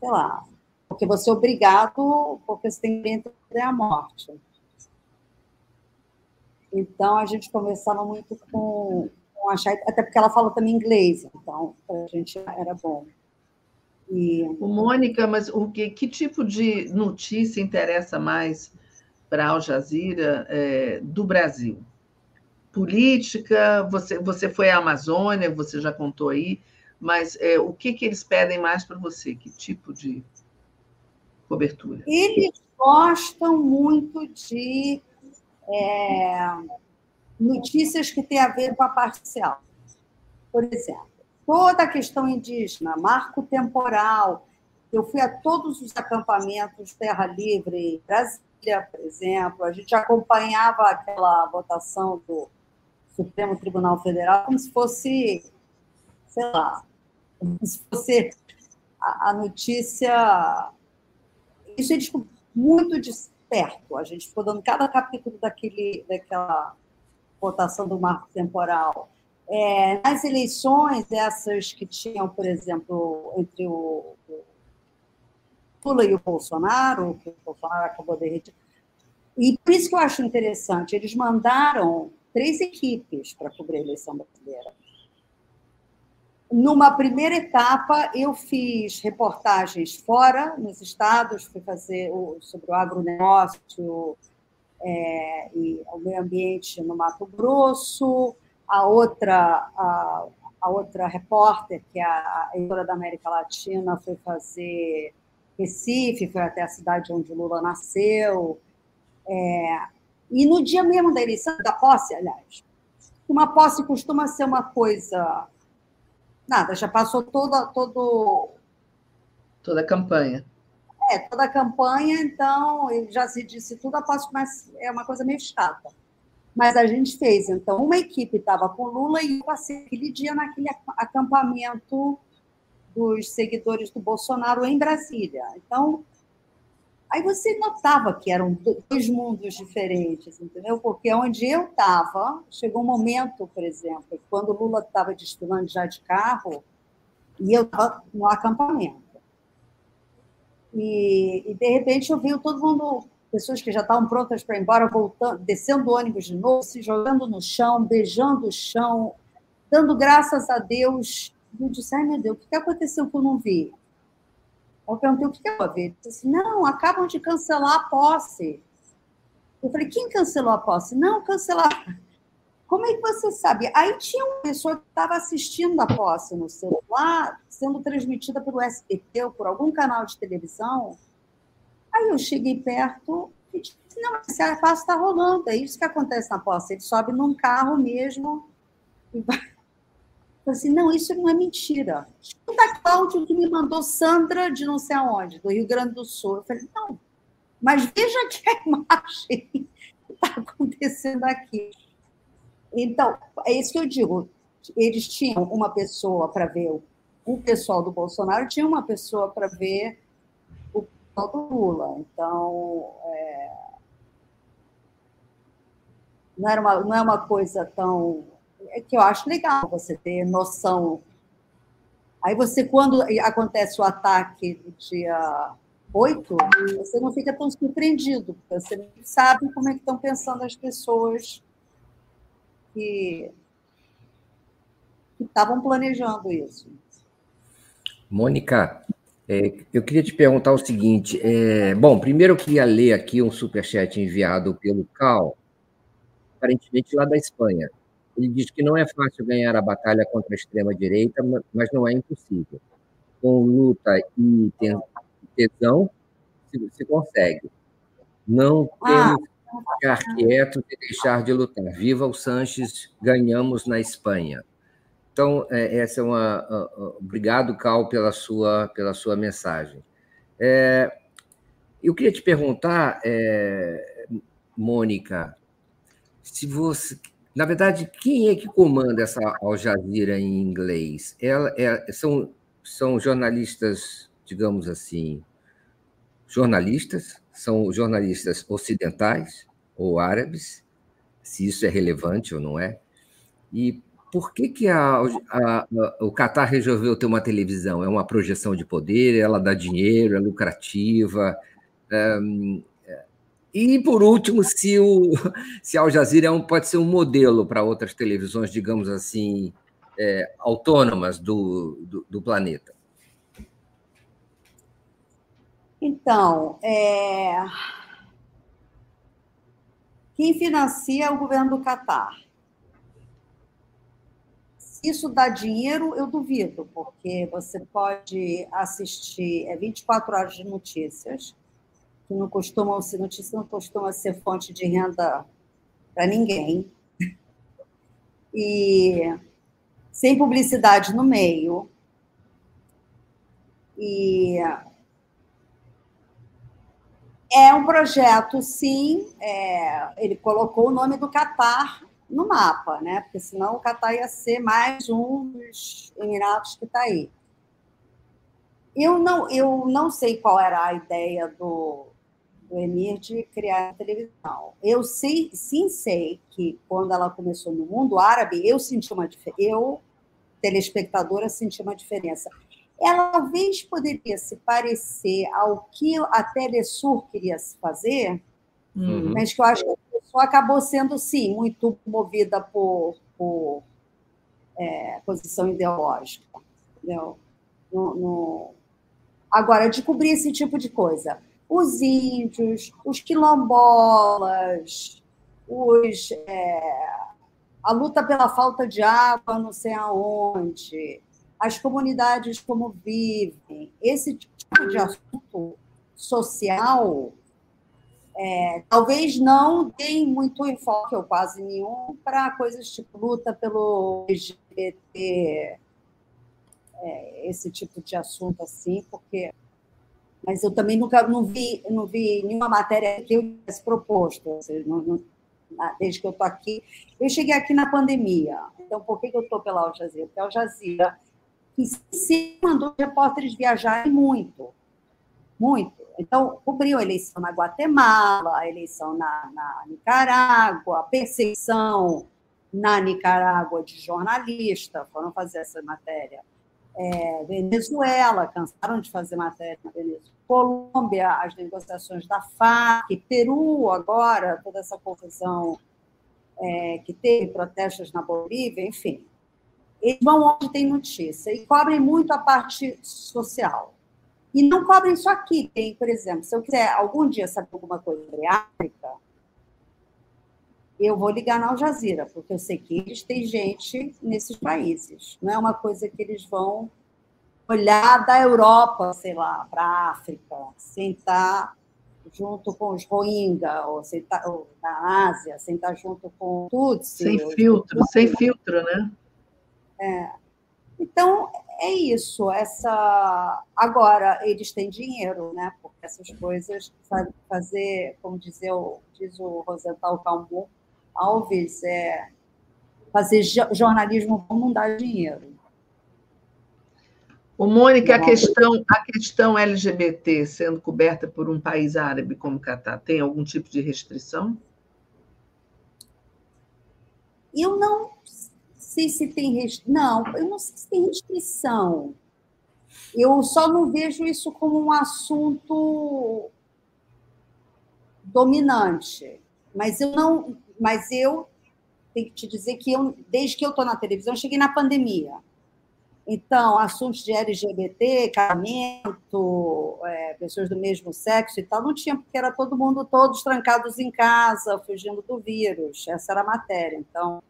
sei lá, porque você é obrigado, porque você tem que entender a morte. Então, a gente conversava muito com, com a Chay, até porque ela fala também inglês, então, para a gente era bom. E... O Mônica, mas o que, que tipo de notícia interessa mais para Al Jazeera é, do Brasil? Política, você, você foi à Amazônia, você já contou aí, mas é, o que, que eles pedem mais para você? Que tipo de cobertura? Eles gostam muito de é, notícias que têm a ver com a parcial. Por exemplo, toda a questão indígena, marco temporal. Eu fui a todos os acampamentos Terra Livre, Brasília, por exemplo, a gente acompanhava aquela votação do Supremo Tribunal Federal como se fosse, sei lá, se você a, a notícia isso é muito de perto. A gente ficou dando cada capítulo daquele, daquela votação do marco temporal. É, nas eleições, essas que tinham, por exemplo, entre o, o Lula e o Bolsonaro, que o Bolsonaro acabou de retirar. E por isso que eu acho interessante, eles mandaram três equipes para cobrir a eleição brasileira. Numa primeira etapa, eu fiz reportagens fora, nos estados, fui fazer sobre o agronegócio é, e o meio ambiente no Mato Grosso. A outra, a, a outra repórter, que é a editora da América Latina, foi fazer Recife, foi até a cidade onde Lula nasceu. É, e no dia mesmo da eleição, da posse, aliás, uma posse costuma ser uma coisa Nada, já passou toda, todo... toda a campanha. É, toda a campanha, então, já se disse tudo, após mas é uma coisa meio chata. Mas a gente fez. Então, uma equipe estava com Lula e eu passei aquele dia naquele acampamento dos seguidores do Bolsonaro em Brasília. Então, Aí você notava que eram dois mundos diferentes, entendeu? Porque onde eu estava, chegou um momento, por exemplo, quando Lula estava desfilando já de carro, e eu estava no acampamento. E, e, de repente eu vi todo mundo, pessoas que já estavam prontas para ir embora, voltando, descendo do ônibus de novo, se jogando no chão, beijando o chão, dando graças a Deus. Eu disse, ai meu Deus, o que aconteceu que eu não vi? Eu perguntei o que é a ver. Ele disse não, acabam de cancelar a posse. Eu falei, quem cancelou a posse? Não, cancelar. Como é que você sabe? Aí tinha uma pessoa que estava assistindo a posse no celular, sendo transmitida pelo SBT ou por algum canal de televisão. Aí eu cheguei perto e disse, não, esse posse está rolando, é isso que acontece na posse. Ele sobe num carro mesmo e vai Falei assim, não, isso não é mentira. Escuta Cláudio que me mandou Sandra de não sei aonde, do Rio Grande do Sul. Eu falei, não, mas veja que a imagem está acontecendo aqui. Então, é isso que eu digo. Eles tinham uma pessoa para ver o pessoal do Bolsonaro, tinha uma pessoa para ver do Lula. Então, é... não, era uma, não é uma coisa tão é que eu acho legal você ter noção. Aí você, quando acontece o ataque do dia 8, você não fica tão surpreendido, porque você sabe como é que estão pensando as pessoas que estavam planejando isso. Mônica, é, eu queria te perguntar o seguinte. É, bom, primeiro eu queria ler aqui um superchat enviado pelo Cal, aparentemente lá da Espanha. Ele diz que não é fácil ganhar a batalha contra a extrema-direita, mas não é impossível. Com luta e tesão, se consegue. Não temos que ficar quietos e deixar de lutar. Viva o Sanches, ganhamos na Espanha. Então, é, essa é uma. obrigado, Cal, pela sua, pela sua mensagem. É, eu queria te perguntar, é, Mônica, se você na verdade, quem é que comanda essa Al Jazeera em inglês? Ela, é, são, são jornalistas, digamos assim, jornalistas? São jornalistas ocidentais ou árabes? Se isso é relevante ou não é? E por que, que a, a, a, o Qatar resolveu ter uma televisão? É uma projeção de poder, ela dá dinheiro, é lucrativa. E, por último, se, o, se Al Jazeera é um, pode ser um modelo para outras televisões, digamos assim, é, autônomas do, do, do, planeta. Então, é... quem financia é o governo do Catar. Isso dá dinheiro, eu duvido, porque você pode assistir é 24 horas de notícias que não costumam ser, notícia não costuma ser fonte de renda para ninguém. E sem publicidade no meio. E é um projeto, sim, é, ele colocou o nome do Catar no mapa, né? Porque senão o Catar ia ser mais um dos Emirados que está aí. Eu não, eu não sei qual era a ideia do, do Emir de criar a televisão. Eu sei, sim sei que quando ela começou no mundo árabe, eu senti uma diferença. Eu, telespectadora, senti uma diferença. Ela talvez poderia se parecer ao que a Telesur queria se fazer, uhum. mas que eu acho que a pessoa acabou sendo, sim, muito movida por, por é, posição ideológica. Entendeu? No, no... Agora, de cobrir esse tipo de coisa os índios, os quilombolas, os, é, a luta pela falta de água não sei aonde, as comunidades como vivem, esse tipo de assunto social, é, talvez não deem muito enfoque, ou quase nenhum, para coisas tipo luta pelo LGBT, é, esse tipo de assunto assim, porque mas eu também nunca não vi, não vi nenhuma matéria que eu tivesse proposto, seja, não, não, desde que eu estou aqui. Eu cheguei aqui na pandemia, então por que, que eu estou pela Al Jazeera? Porque a Al Jazeera que se mandou repórteres viajarem muito. Muito. Então, cobriu a eleição na Guatemala, a eleição na, na Nicarágua, a perseguição na Nicarágua de jornalista, foram fazer essa matéria. É, Venezuela, cansaram de fazer matéria na Venezuela. Colômbia, as negociações da FARC, Peru, agora, toda essa confusão é, que teve, protestos na Bolívia, enfim. Eles vão onde tem notícia e cobrem muito a parte social. E não cobrem só aqui. Tem, por exemplo, se eu quiser algum dia saber alguma coisa sobre África, eu vou ligar na Al Jazeera, porque eu sei que eles têm gente nesses países. Não é uma coisa que eles vão olhar da Europa, sei lá, para a África, sentar junto com os Rohingya, ou, sentar, ou na Ásia, sentar junto com Tutsi. Sem filtro, sem filtro, né? É. Então, é isso. Essa Agora, eles têm dinheiro, né? Porque essas coisas, fazer, como dizer, diz o Rosenthal Calmon Alves, é, fazer jornalismo não dá dinheiro. O Mônica, a questão, a questão LGBT sendo coberta por um país árabe como o Catar, tem algum tipo de restrição? Eu não sei se tem restrição. Não, eu não sei se tem restrição. Eu só não vejo isso como um assunto dominante. Mas eu não, mas eu tenho que te dizer que eu, desde que eu estou na televisão, cheguei na pandemia. Então, assuntos de LGBT, casamento, é, pessoas do mesmo sexo e tal, não tinha, porque era todo mundo, todos trancados em casa, fugindo do vírus. Essa era a matéria. Então,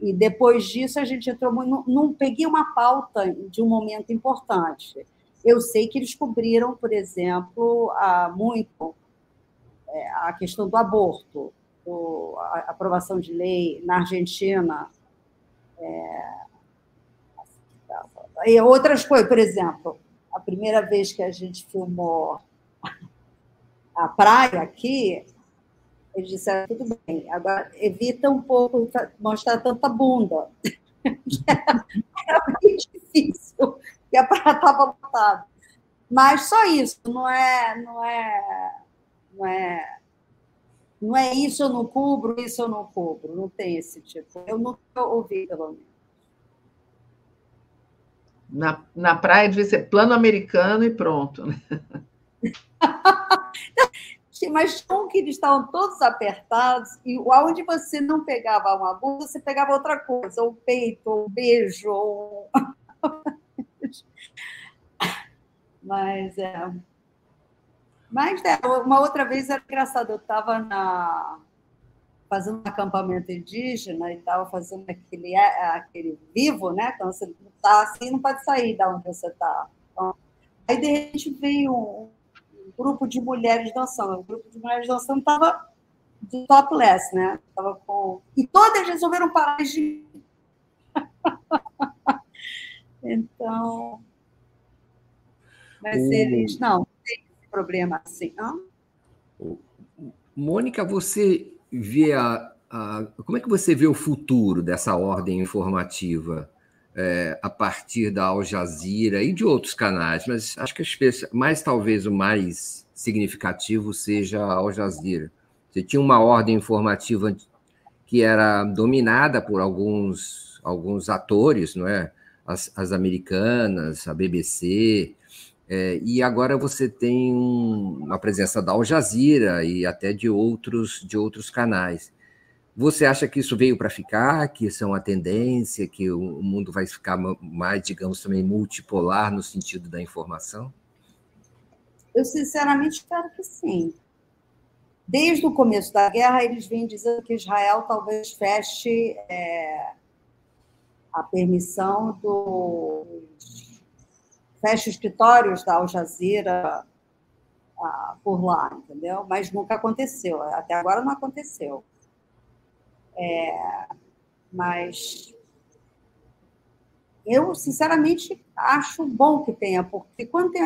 e depois disso, a gente entrou. Não, não peguei uma pauta de um momento importante. Eu sei que eles cobriram, por exemplo, a, muito é, a questão do aborto, do, a aprovação de lei na Argentina. É, e outras coisas, por exemplo, a primeira vez que a gente filmou a praia aqui, eles disseram, tudo bem, agora evita um pouco mostrar tanta bunda. Era bem difícil, porque a praia estava lotada. Mas só isso, não é, não é, não é, não é isso eu não cubro, isso eu não cubro, não tem esse tipo. Eu nunca ouvi, pelo menos. Na, na praia devia ser plano americano e pronto. Né? Mas como que eles estavam todos apertados, e onde você não pegava uma bunda, você pegava outra coisa, ou peito, ou beijo, ou... Mas é. Mas é, uma outra vez era engraçado, eu estava na fazendo um acampamento indígena e estava fazendo aquele, aquele vivo, né? Então você está assim, não pode sair da onde você está. Então, aí de repente veio um, grupo de mulheres dançando. O grupo de mulheres dançando estava de topless, né? Tava com... E todas resolveram parar de. então. Mas eles. Não, não tem esse problema assim, não? Mônica, você vê a, a, como é que você vê o futuro dessa ordem informativa é, a partir da Al Jazeera e de outros canais, mas acho que mais talvez o mais significativo seja a Al Jazeera. Você tinha uma ordem informativa que era dominada por alguns alguns atores, não é? As, as americanas, a BBC, é, e agora você tem um, uma presença da Al Jazeera e até de outros, de outros canais. Você acha que isso veio para ficar, que isso é uma tendência, que o mundo vai ficar mais, digamos, também multipolar no sentido da informação? Eu, sinceramente, espero que sim. Desde o começo da guerra, eles vêm dizendo que Israel talvez feche é, a permissão dos fecha escritórios da Al Jazeera ah, por lá, entendeu? Mas nunca aconteceu, até agora não aconteceu. É, mas eu, sinceramente, acho bom que tenha, porque quando tem,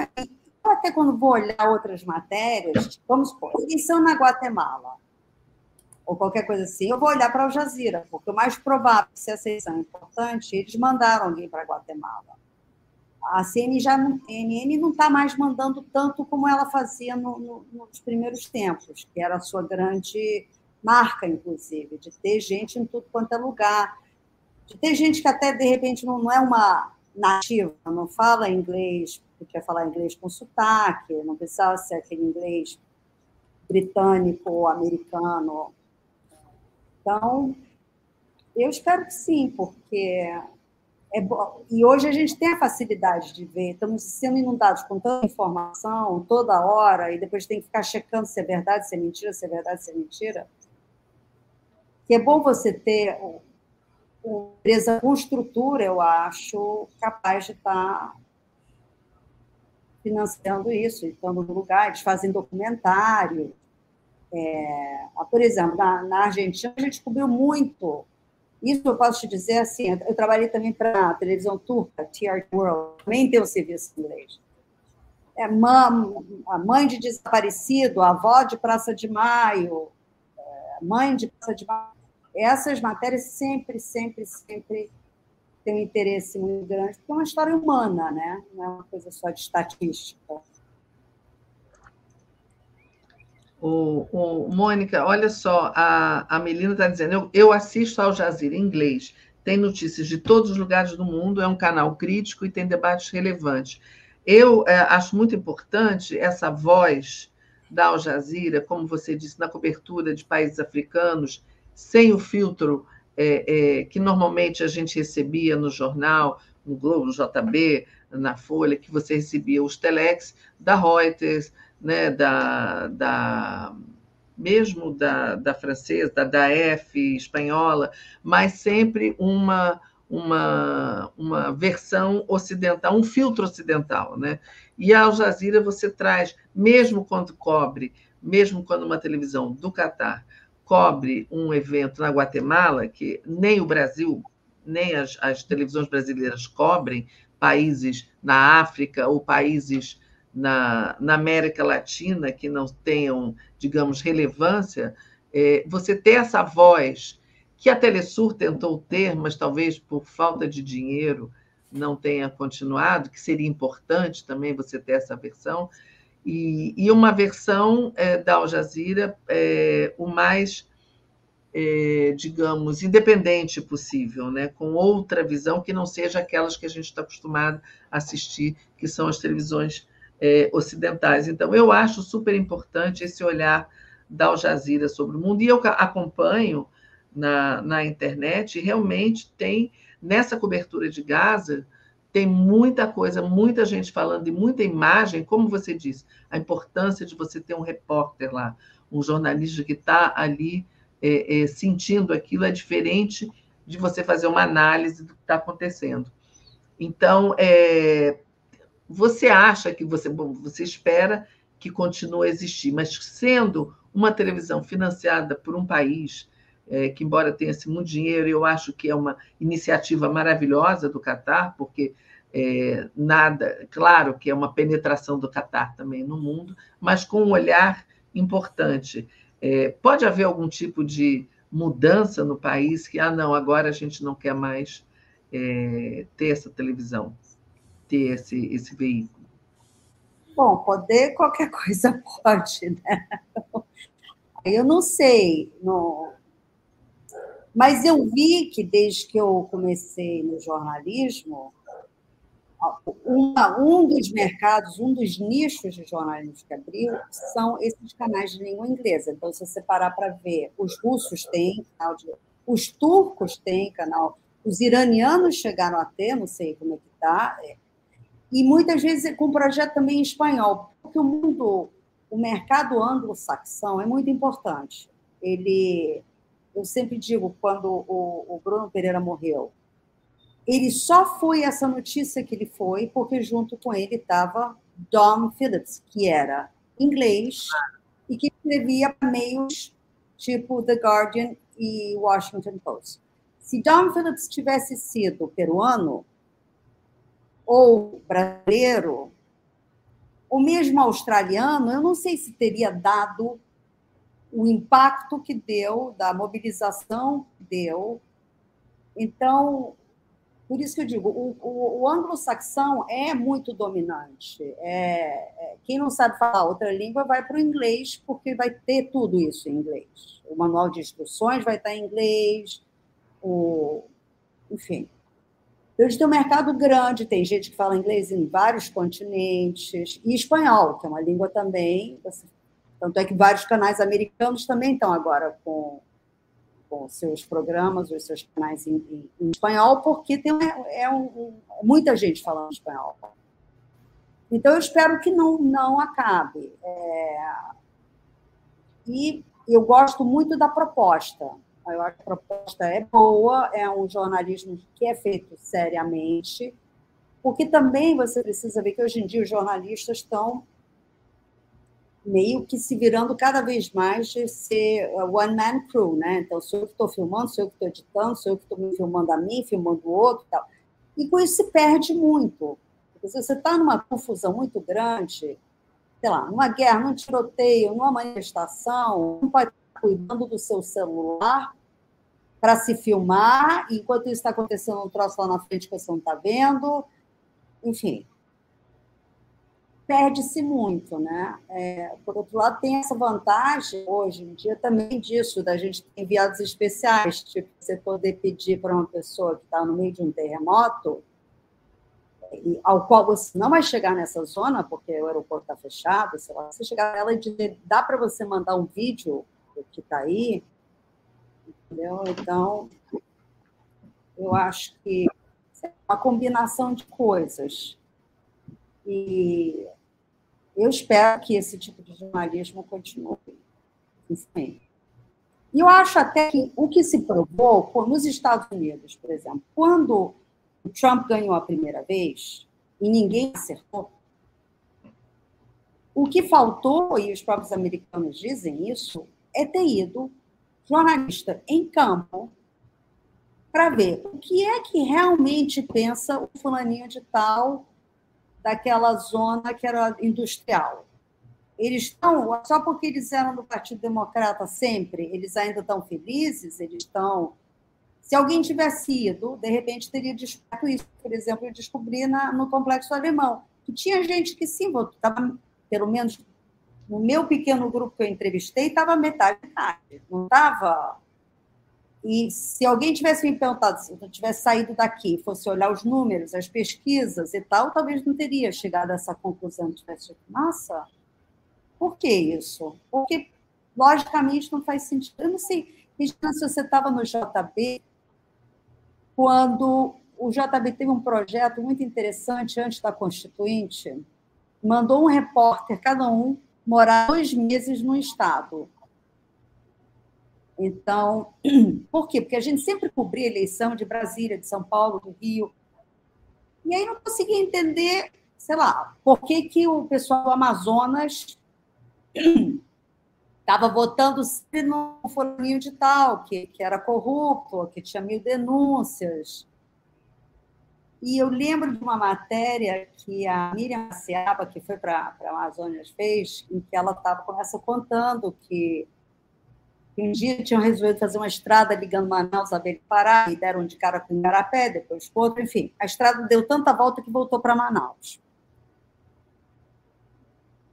até quando vou olhar outras matérias, vamos supor, eleição na Guatemala, ou qualquer coisa assim, eu vou olhar para Al Jazeera, porque o mais provável, se essa eleição é importante, eles mandaram alguém para Guatemala. A CNN já não, CNN não está mais mandando tanto como ela fazia no, no, nos primeiros tempos, que era a sua grande marca, inclusive, de ter gente em tudo quanto é lugar, de ter gente que até de repente não, não é uma nativa, não fala inglês, quer falar inglês com sotaque, não precisava ser aquele inglês britânico ou americano. Então, eu espero que sim, porque é bom. E hoje a gente tem a facilidade de ver, estamos sendo inundados com tanta informação toda hora, e depois tem que ficar checando se é verdade, se é mentira, se é verdade, se é mentira. Que é bom você ter uma empresa com estrutura, eu acho, capaz de estar financiando isso, estando no lugar, eles fazem documentário. É, por exemplo, na, na Argentina, a gente cobriu muito isso eu posso te dizer assim, eu trabalhei também para a televisão turca, TR World, também tem o serviço em inglês. É, a mãe de desaparecido, a avó de Praça de Maio, é, mãe de Praça de Maio. Essas matérias sempre, sempre, sempre têm um interesse muito grande, porque é uma história humana, né? não é uma coisa só de estatística. O, o, Mônica, olha só, a, a Melina está dizendo, eu, eu assisto ao Jazeera em inglês, tem notícias de todos os lugares do mundo, é um canal crítico e tem debates relevantes. Eu é, acho muito importante essa voz da Al Jazeera, como você disse, na cobertura de países africanos, sem o filtro é, é, que normalmente a gente recebia no jornal, no Globo, no JB, na Folha, que você recebia os telex da Reuters, né, da, da mesmo da, da francesa, da, da F espanhola, mas sempre uma, uma, uma versão ocidental, um filtro ocidental. Né? E a Al Jazeera você traz, mesmo quando cobre, mesmo quando uma televisão do Catar cobre um evento na Guatemala, que nem o Brasil, nem as, as televisões brasileiras cobrem, países na África ou países na, na América Latina que não tenham, digamos, relevância, é, você ter essa voz que a Telesur tentou ter, mas talvez por falta de dinheiro não tenha continuado, que seria importante também você ter essa versão, e, e uma versão é, da Al Jazeera é, o mais, é, digamos, independente possível, né? com outra visão que não seja aquelas que a gente está acostumado a assistir, que são as televisões é, ocidentais. Então, eu acho super importante esse olhar da Al Jazeera sobre o mundo, e eu acompanho na, na internet, realmente tem, nessa cobertura de Gaza, tem muita coisa, muita gente falando e muita imagem, como você disse, a importância de você ter um repórter lá, um jornalista que está ali é, é, sentindo aquilo é diferente de você fazer uma análise do que está acontecendo. Então, é, você acha que você, bom, você espera que continue a existir, mas sendo uma televisão financiada por um país é, que, embora tenha assim, muito dinheiro, eu acho que é uma iniciativa maravilhosa do Catar, porque é, nada, claro que é uma penetração do Catar também no mundo, mas com um olhar importante. É, pode haver algum tipo de mudança no país que, ah, não, agora a gente não quer mais é, ter essa televisão? ter esse, esse veículo? Bom, poder qualquer coisa pode, né? Eu não sei, não... mas eu vi que desde que eu comecei no jornalismo, uma, um dos mercados, um dos nichos de jornalismo que abriu são esses canais de língua inglesa. Então, se você parar para ver, os russos têm canal de. Os turcos têm canal. Os iranianos chegaram a ter, não sei como é que está, é, e muitas vezes com projeto também em espanhol, porque o mundo, o mercado anglo-saxão é muito importante. Ele, eu sempre digo, quando o, o Bruno Pereira morreu, ele só foi essa notícia que ele foi porque junto com ele estava Dom Phillips, que era inglês e que escrevia meios tipo The Guardian e Washington Post. Se Dom Phillips tivesse sido peruano, ou brasileiro, ou mesmo australiano, eu não sei se teria dado o impacto que deu, da mobilização deu. Então, por isso que eu digo, o, o, o anglo-saxão é muito dominante. É, é, quem não sabe falar outra língua vai para o inglês, porque vai ter tudo isso em inglês. O manual de instruções vai estar em inglês, o, enfim. Eles têm um mercado grande, tem gente que fala inglês em vários continentes, e espanhol, que é uma língua também. Tanto é que vários canais americanos também estão agora com com seus programas, os seus canais em, em, em espanhol, porque tem é um, um, muita gente falando espanhol. Então, eu espero que não, não acabe. É... E eu gosto muito da proposta. Eu acho que a proposta é boa, é um jornalismo que é feito seriamente, porque também você precisa ver que hoje em dia os jornalistas estão meio que se virando cada vez mais de ser one man crew, né? Então, sou eu que estou filmando, sou eu que estou editando, sou eu que estou me filmando a mim, filmando o outro e tal. E com isso se perde muito. Porque se você está numa confusão muito grande, sei lá, numa guerra, num tiroteio, numa manifestação, não pode estar cuidando do seu celular para se filmar, enquanto isso está acontecendo um troço lá na frente que você não está vendo. Enfim, perde-se muito, né? É, por outro lado, tem essa vantagem, hoje em dia, também disso, da gente ter enviados especiais, tipo, você poder pedir para uma pessoa que está no meio de um terremoto, e, ao qual você não vai chegar nessa zona, porque o aeroporto está fechado, sei lá, você chegar nela e dizer, dá para você mandar um vídeo do que está aí, entendeu? Então, eu acho que é uma combinação de coisas. E eu espero que esse tipo de jornalismo continue. Enfim. E eu acho até que o que se provou nos Estados Unidos, por exemplo, quando o Trump ganhou a primeira vez e ninguém acertou, o que faltou, e os próprios americanos dizem isso, é ter ido jornalista em campo para ver o que é que realmente pensa o fulaninho de tal daquela zona que era industrial. Eles estão, só porque eles eram do Partido Democrata sempre, eles ainda estão felizes, eles estão. Se alguém tivesse ido, de repente teria descoberto isso. Por exemplo, eu descobri na, no Complexo Alemão, que tinha gente que sim, estava, pelo menos no meu pequeno grupo que eu entrevistei, estava metade, metade. Não estava e se alguém tivesse me perguntado, se eu tivesse saído daqui, fosse olhar os números, as pesquisas e tal, talvez não teria chegado a essa conclusão. Tivesse dito, nossa, por que isso? Porque, logicamente, não faz sentido. Eu não sei, Regina, se você estava no JB, quando o JB teve um projeto muito interessante antes da Constituinte, mandou um repórter, cada um, morar dois meses no Estado então, por quê? Porque a gente sempre cobria eleição de Brasília, de São Paulo, do Rio. E aí não conseguia entender, sei lá, por que, que o pessoal do Amazonas estava votando sempre no forinho de tal, que, que era corrupto, que tinha mil denúncias. E eu lembro de uma matéria que a Miriam Seaba, que foi para a Amazônia, fez, em que ela tava, começa contando que um dia tinham resolvido fazer uma estrada ligando Manaus a Belém-Pará, e deram de cara com Igarapé, depois outro, enfim. A estrada deu tanta volta que voltou para Manaus.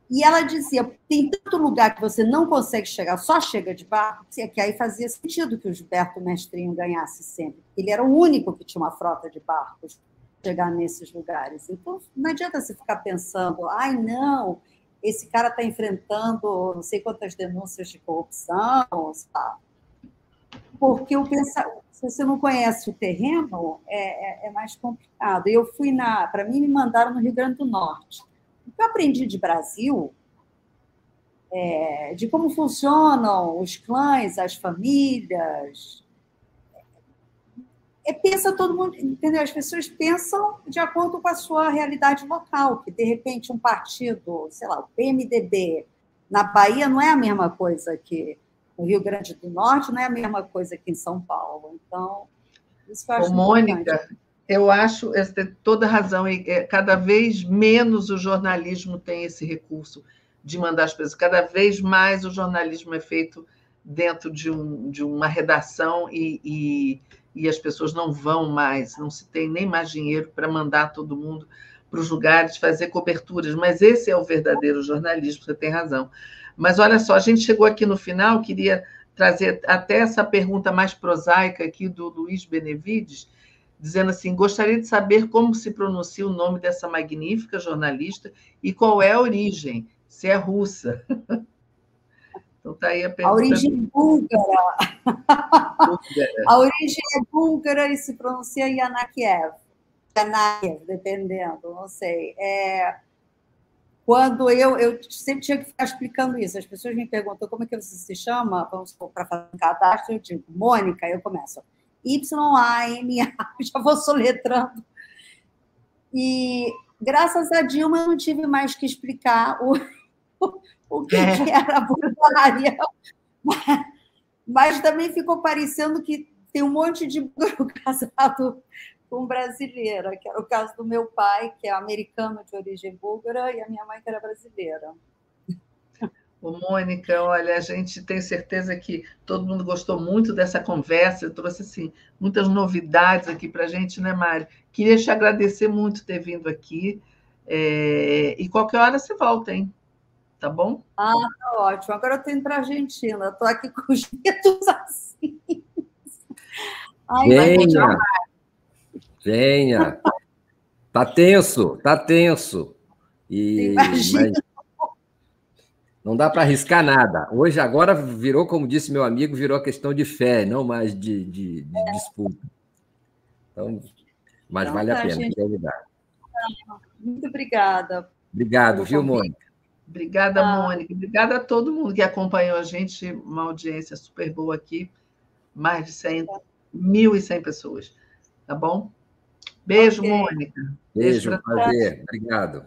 E ela dizia: tem tanto lugar que você não consegue chegar, só chega de barco, que aí fazia sentido que o Gilberto Mestrinho ganhasse sempre. Ele era o único que tinha uma frota de barcos chegar nesses lugares. Então, não adianta você ficar pensando, ai, não, esse cara está enfrentando não sei quantas denúncias de corrupção, porque o pensa... se você não conhece o terreno, é, é, é mais complicado. Eu fui na, para mim me mandaram no Rio Grande do Norte. O que eu aprendi de Brasil, é, de como funcionam os clãs, as famílias, é, pensa todo mundo, entendeu? As pessoas pensam de acordo com a sua realidade local, que de repente um partido, sei lá, o PMDB, na Bahia não é a mesma coisa que no Rio Grande do Norte, não é a mesma coisa que em São Paulo. Então, isso que eu acho Ô, Mônica, eu acho você tem toda razão, e é, cada vez menos o jornalismo tem esse recurso de mandar as pessoas, cada vez mais o jornalismo é feito dentro de, um, de uma redação e, e, e as pessoas não vão mais, não se tem nem mais dinheiro para mandar todo mundo para os lugares fazer coberturas. Mas esse é o verdadeiro jornalismo, você tem razão. Mas olha só, a gente chegou aqui no final, queria trazer até essa pergunta mais prosaica aqui do Luiz Benevides, dizendo assim: gostaria de saber como se pronuncia o nome dessa magnífica jornalista e qual é a origem, se é russa. Então está aí a pergunta. A origem búlgara. a origem é búlgara e se pronuncia Yanakiev. Yanakiev, dependendo, não sei. É, quando eu, eu sempre tinha que ficar explicando isso. As pessoas me perguntam como é que você se chama, vamos para fazer um cadastro, eu digo, Mônica, eu começo. Y-A-N-A, já vou soletrando. E graças a Dilma eu não tive mais que explicar o, o, que, é. que era a Bulgária. Mas, mas também ficou parecendo que tem um monte de casado com brasileira, que era o caso do meu pai, que é americano de origem búlgara, e a minha mãe, que era brasileira. Ô, Mônica, olha, a gente tem certeza que todo mundo gostou muito dessa conversa, trouxe assim, muitas novidades aqui para a gente, né, Mari? Queria te agradecer muito ter vindo aqui. É... E qualquer hora você volta, hein? Tá bom? Ah, tá ótimo. Agora eu estou indo para a Argentina, estou aqui com os dedos assim. Ai, Venha. Venha. Tá tenso, tá tenso. E, mas não dá para arriscar nada. Hoje, agora, virou, como disse meu amigo, virou questão de fé, não mais de, de, de é. disputa. Então, mas então, vale tá, a pena, gente... Muito obrigada. Obrigado, viu, Mônica? Obrigada, ah. Mônica. Obrigada a todo mundo que acompanhou a gente. Uma audiência super boa aqui. Mais de 100, 1.100 pessoas. Tá bom? Beijo, okay. Mônica. Beijo, Beijo prazer. Obrigado.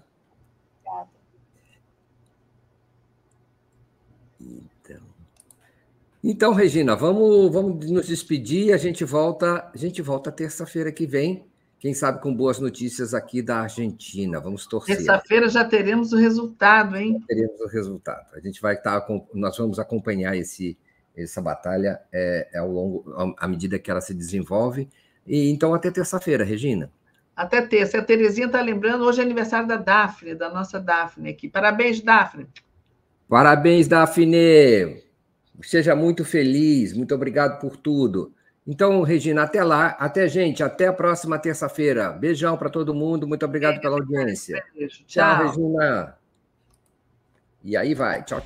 Então, então, Regina, vamos, vamos nos despedir. A gente volta, a gente volta terça-feira que vem. Quem sabe com boas notícias aqui da Argentina. Vamos torcer. Terça-feira já teremos o resultado, hein? Já teremos o resultado. A gente vai estar, nós vamos acompanhar esse, essa batalha é, é ao longo, à medida que ela se desenvolve. E, então, até terça-feira, Regina. Até terça. A Terezinha está lembrando, hoje é aniversário da Daphne, da nossa Daphne aqui. Parabéns, Daphne. Parabéns, Daphne. Seja muito feliz. Muito obrigado por tudo. Então, Regina, até lá. Até, gente. Até a próxima terça-feira. Beijão para todo mundo. Muito obrigado pela audiência. Tchau, Regina. E aí vai. Tchau.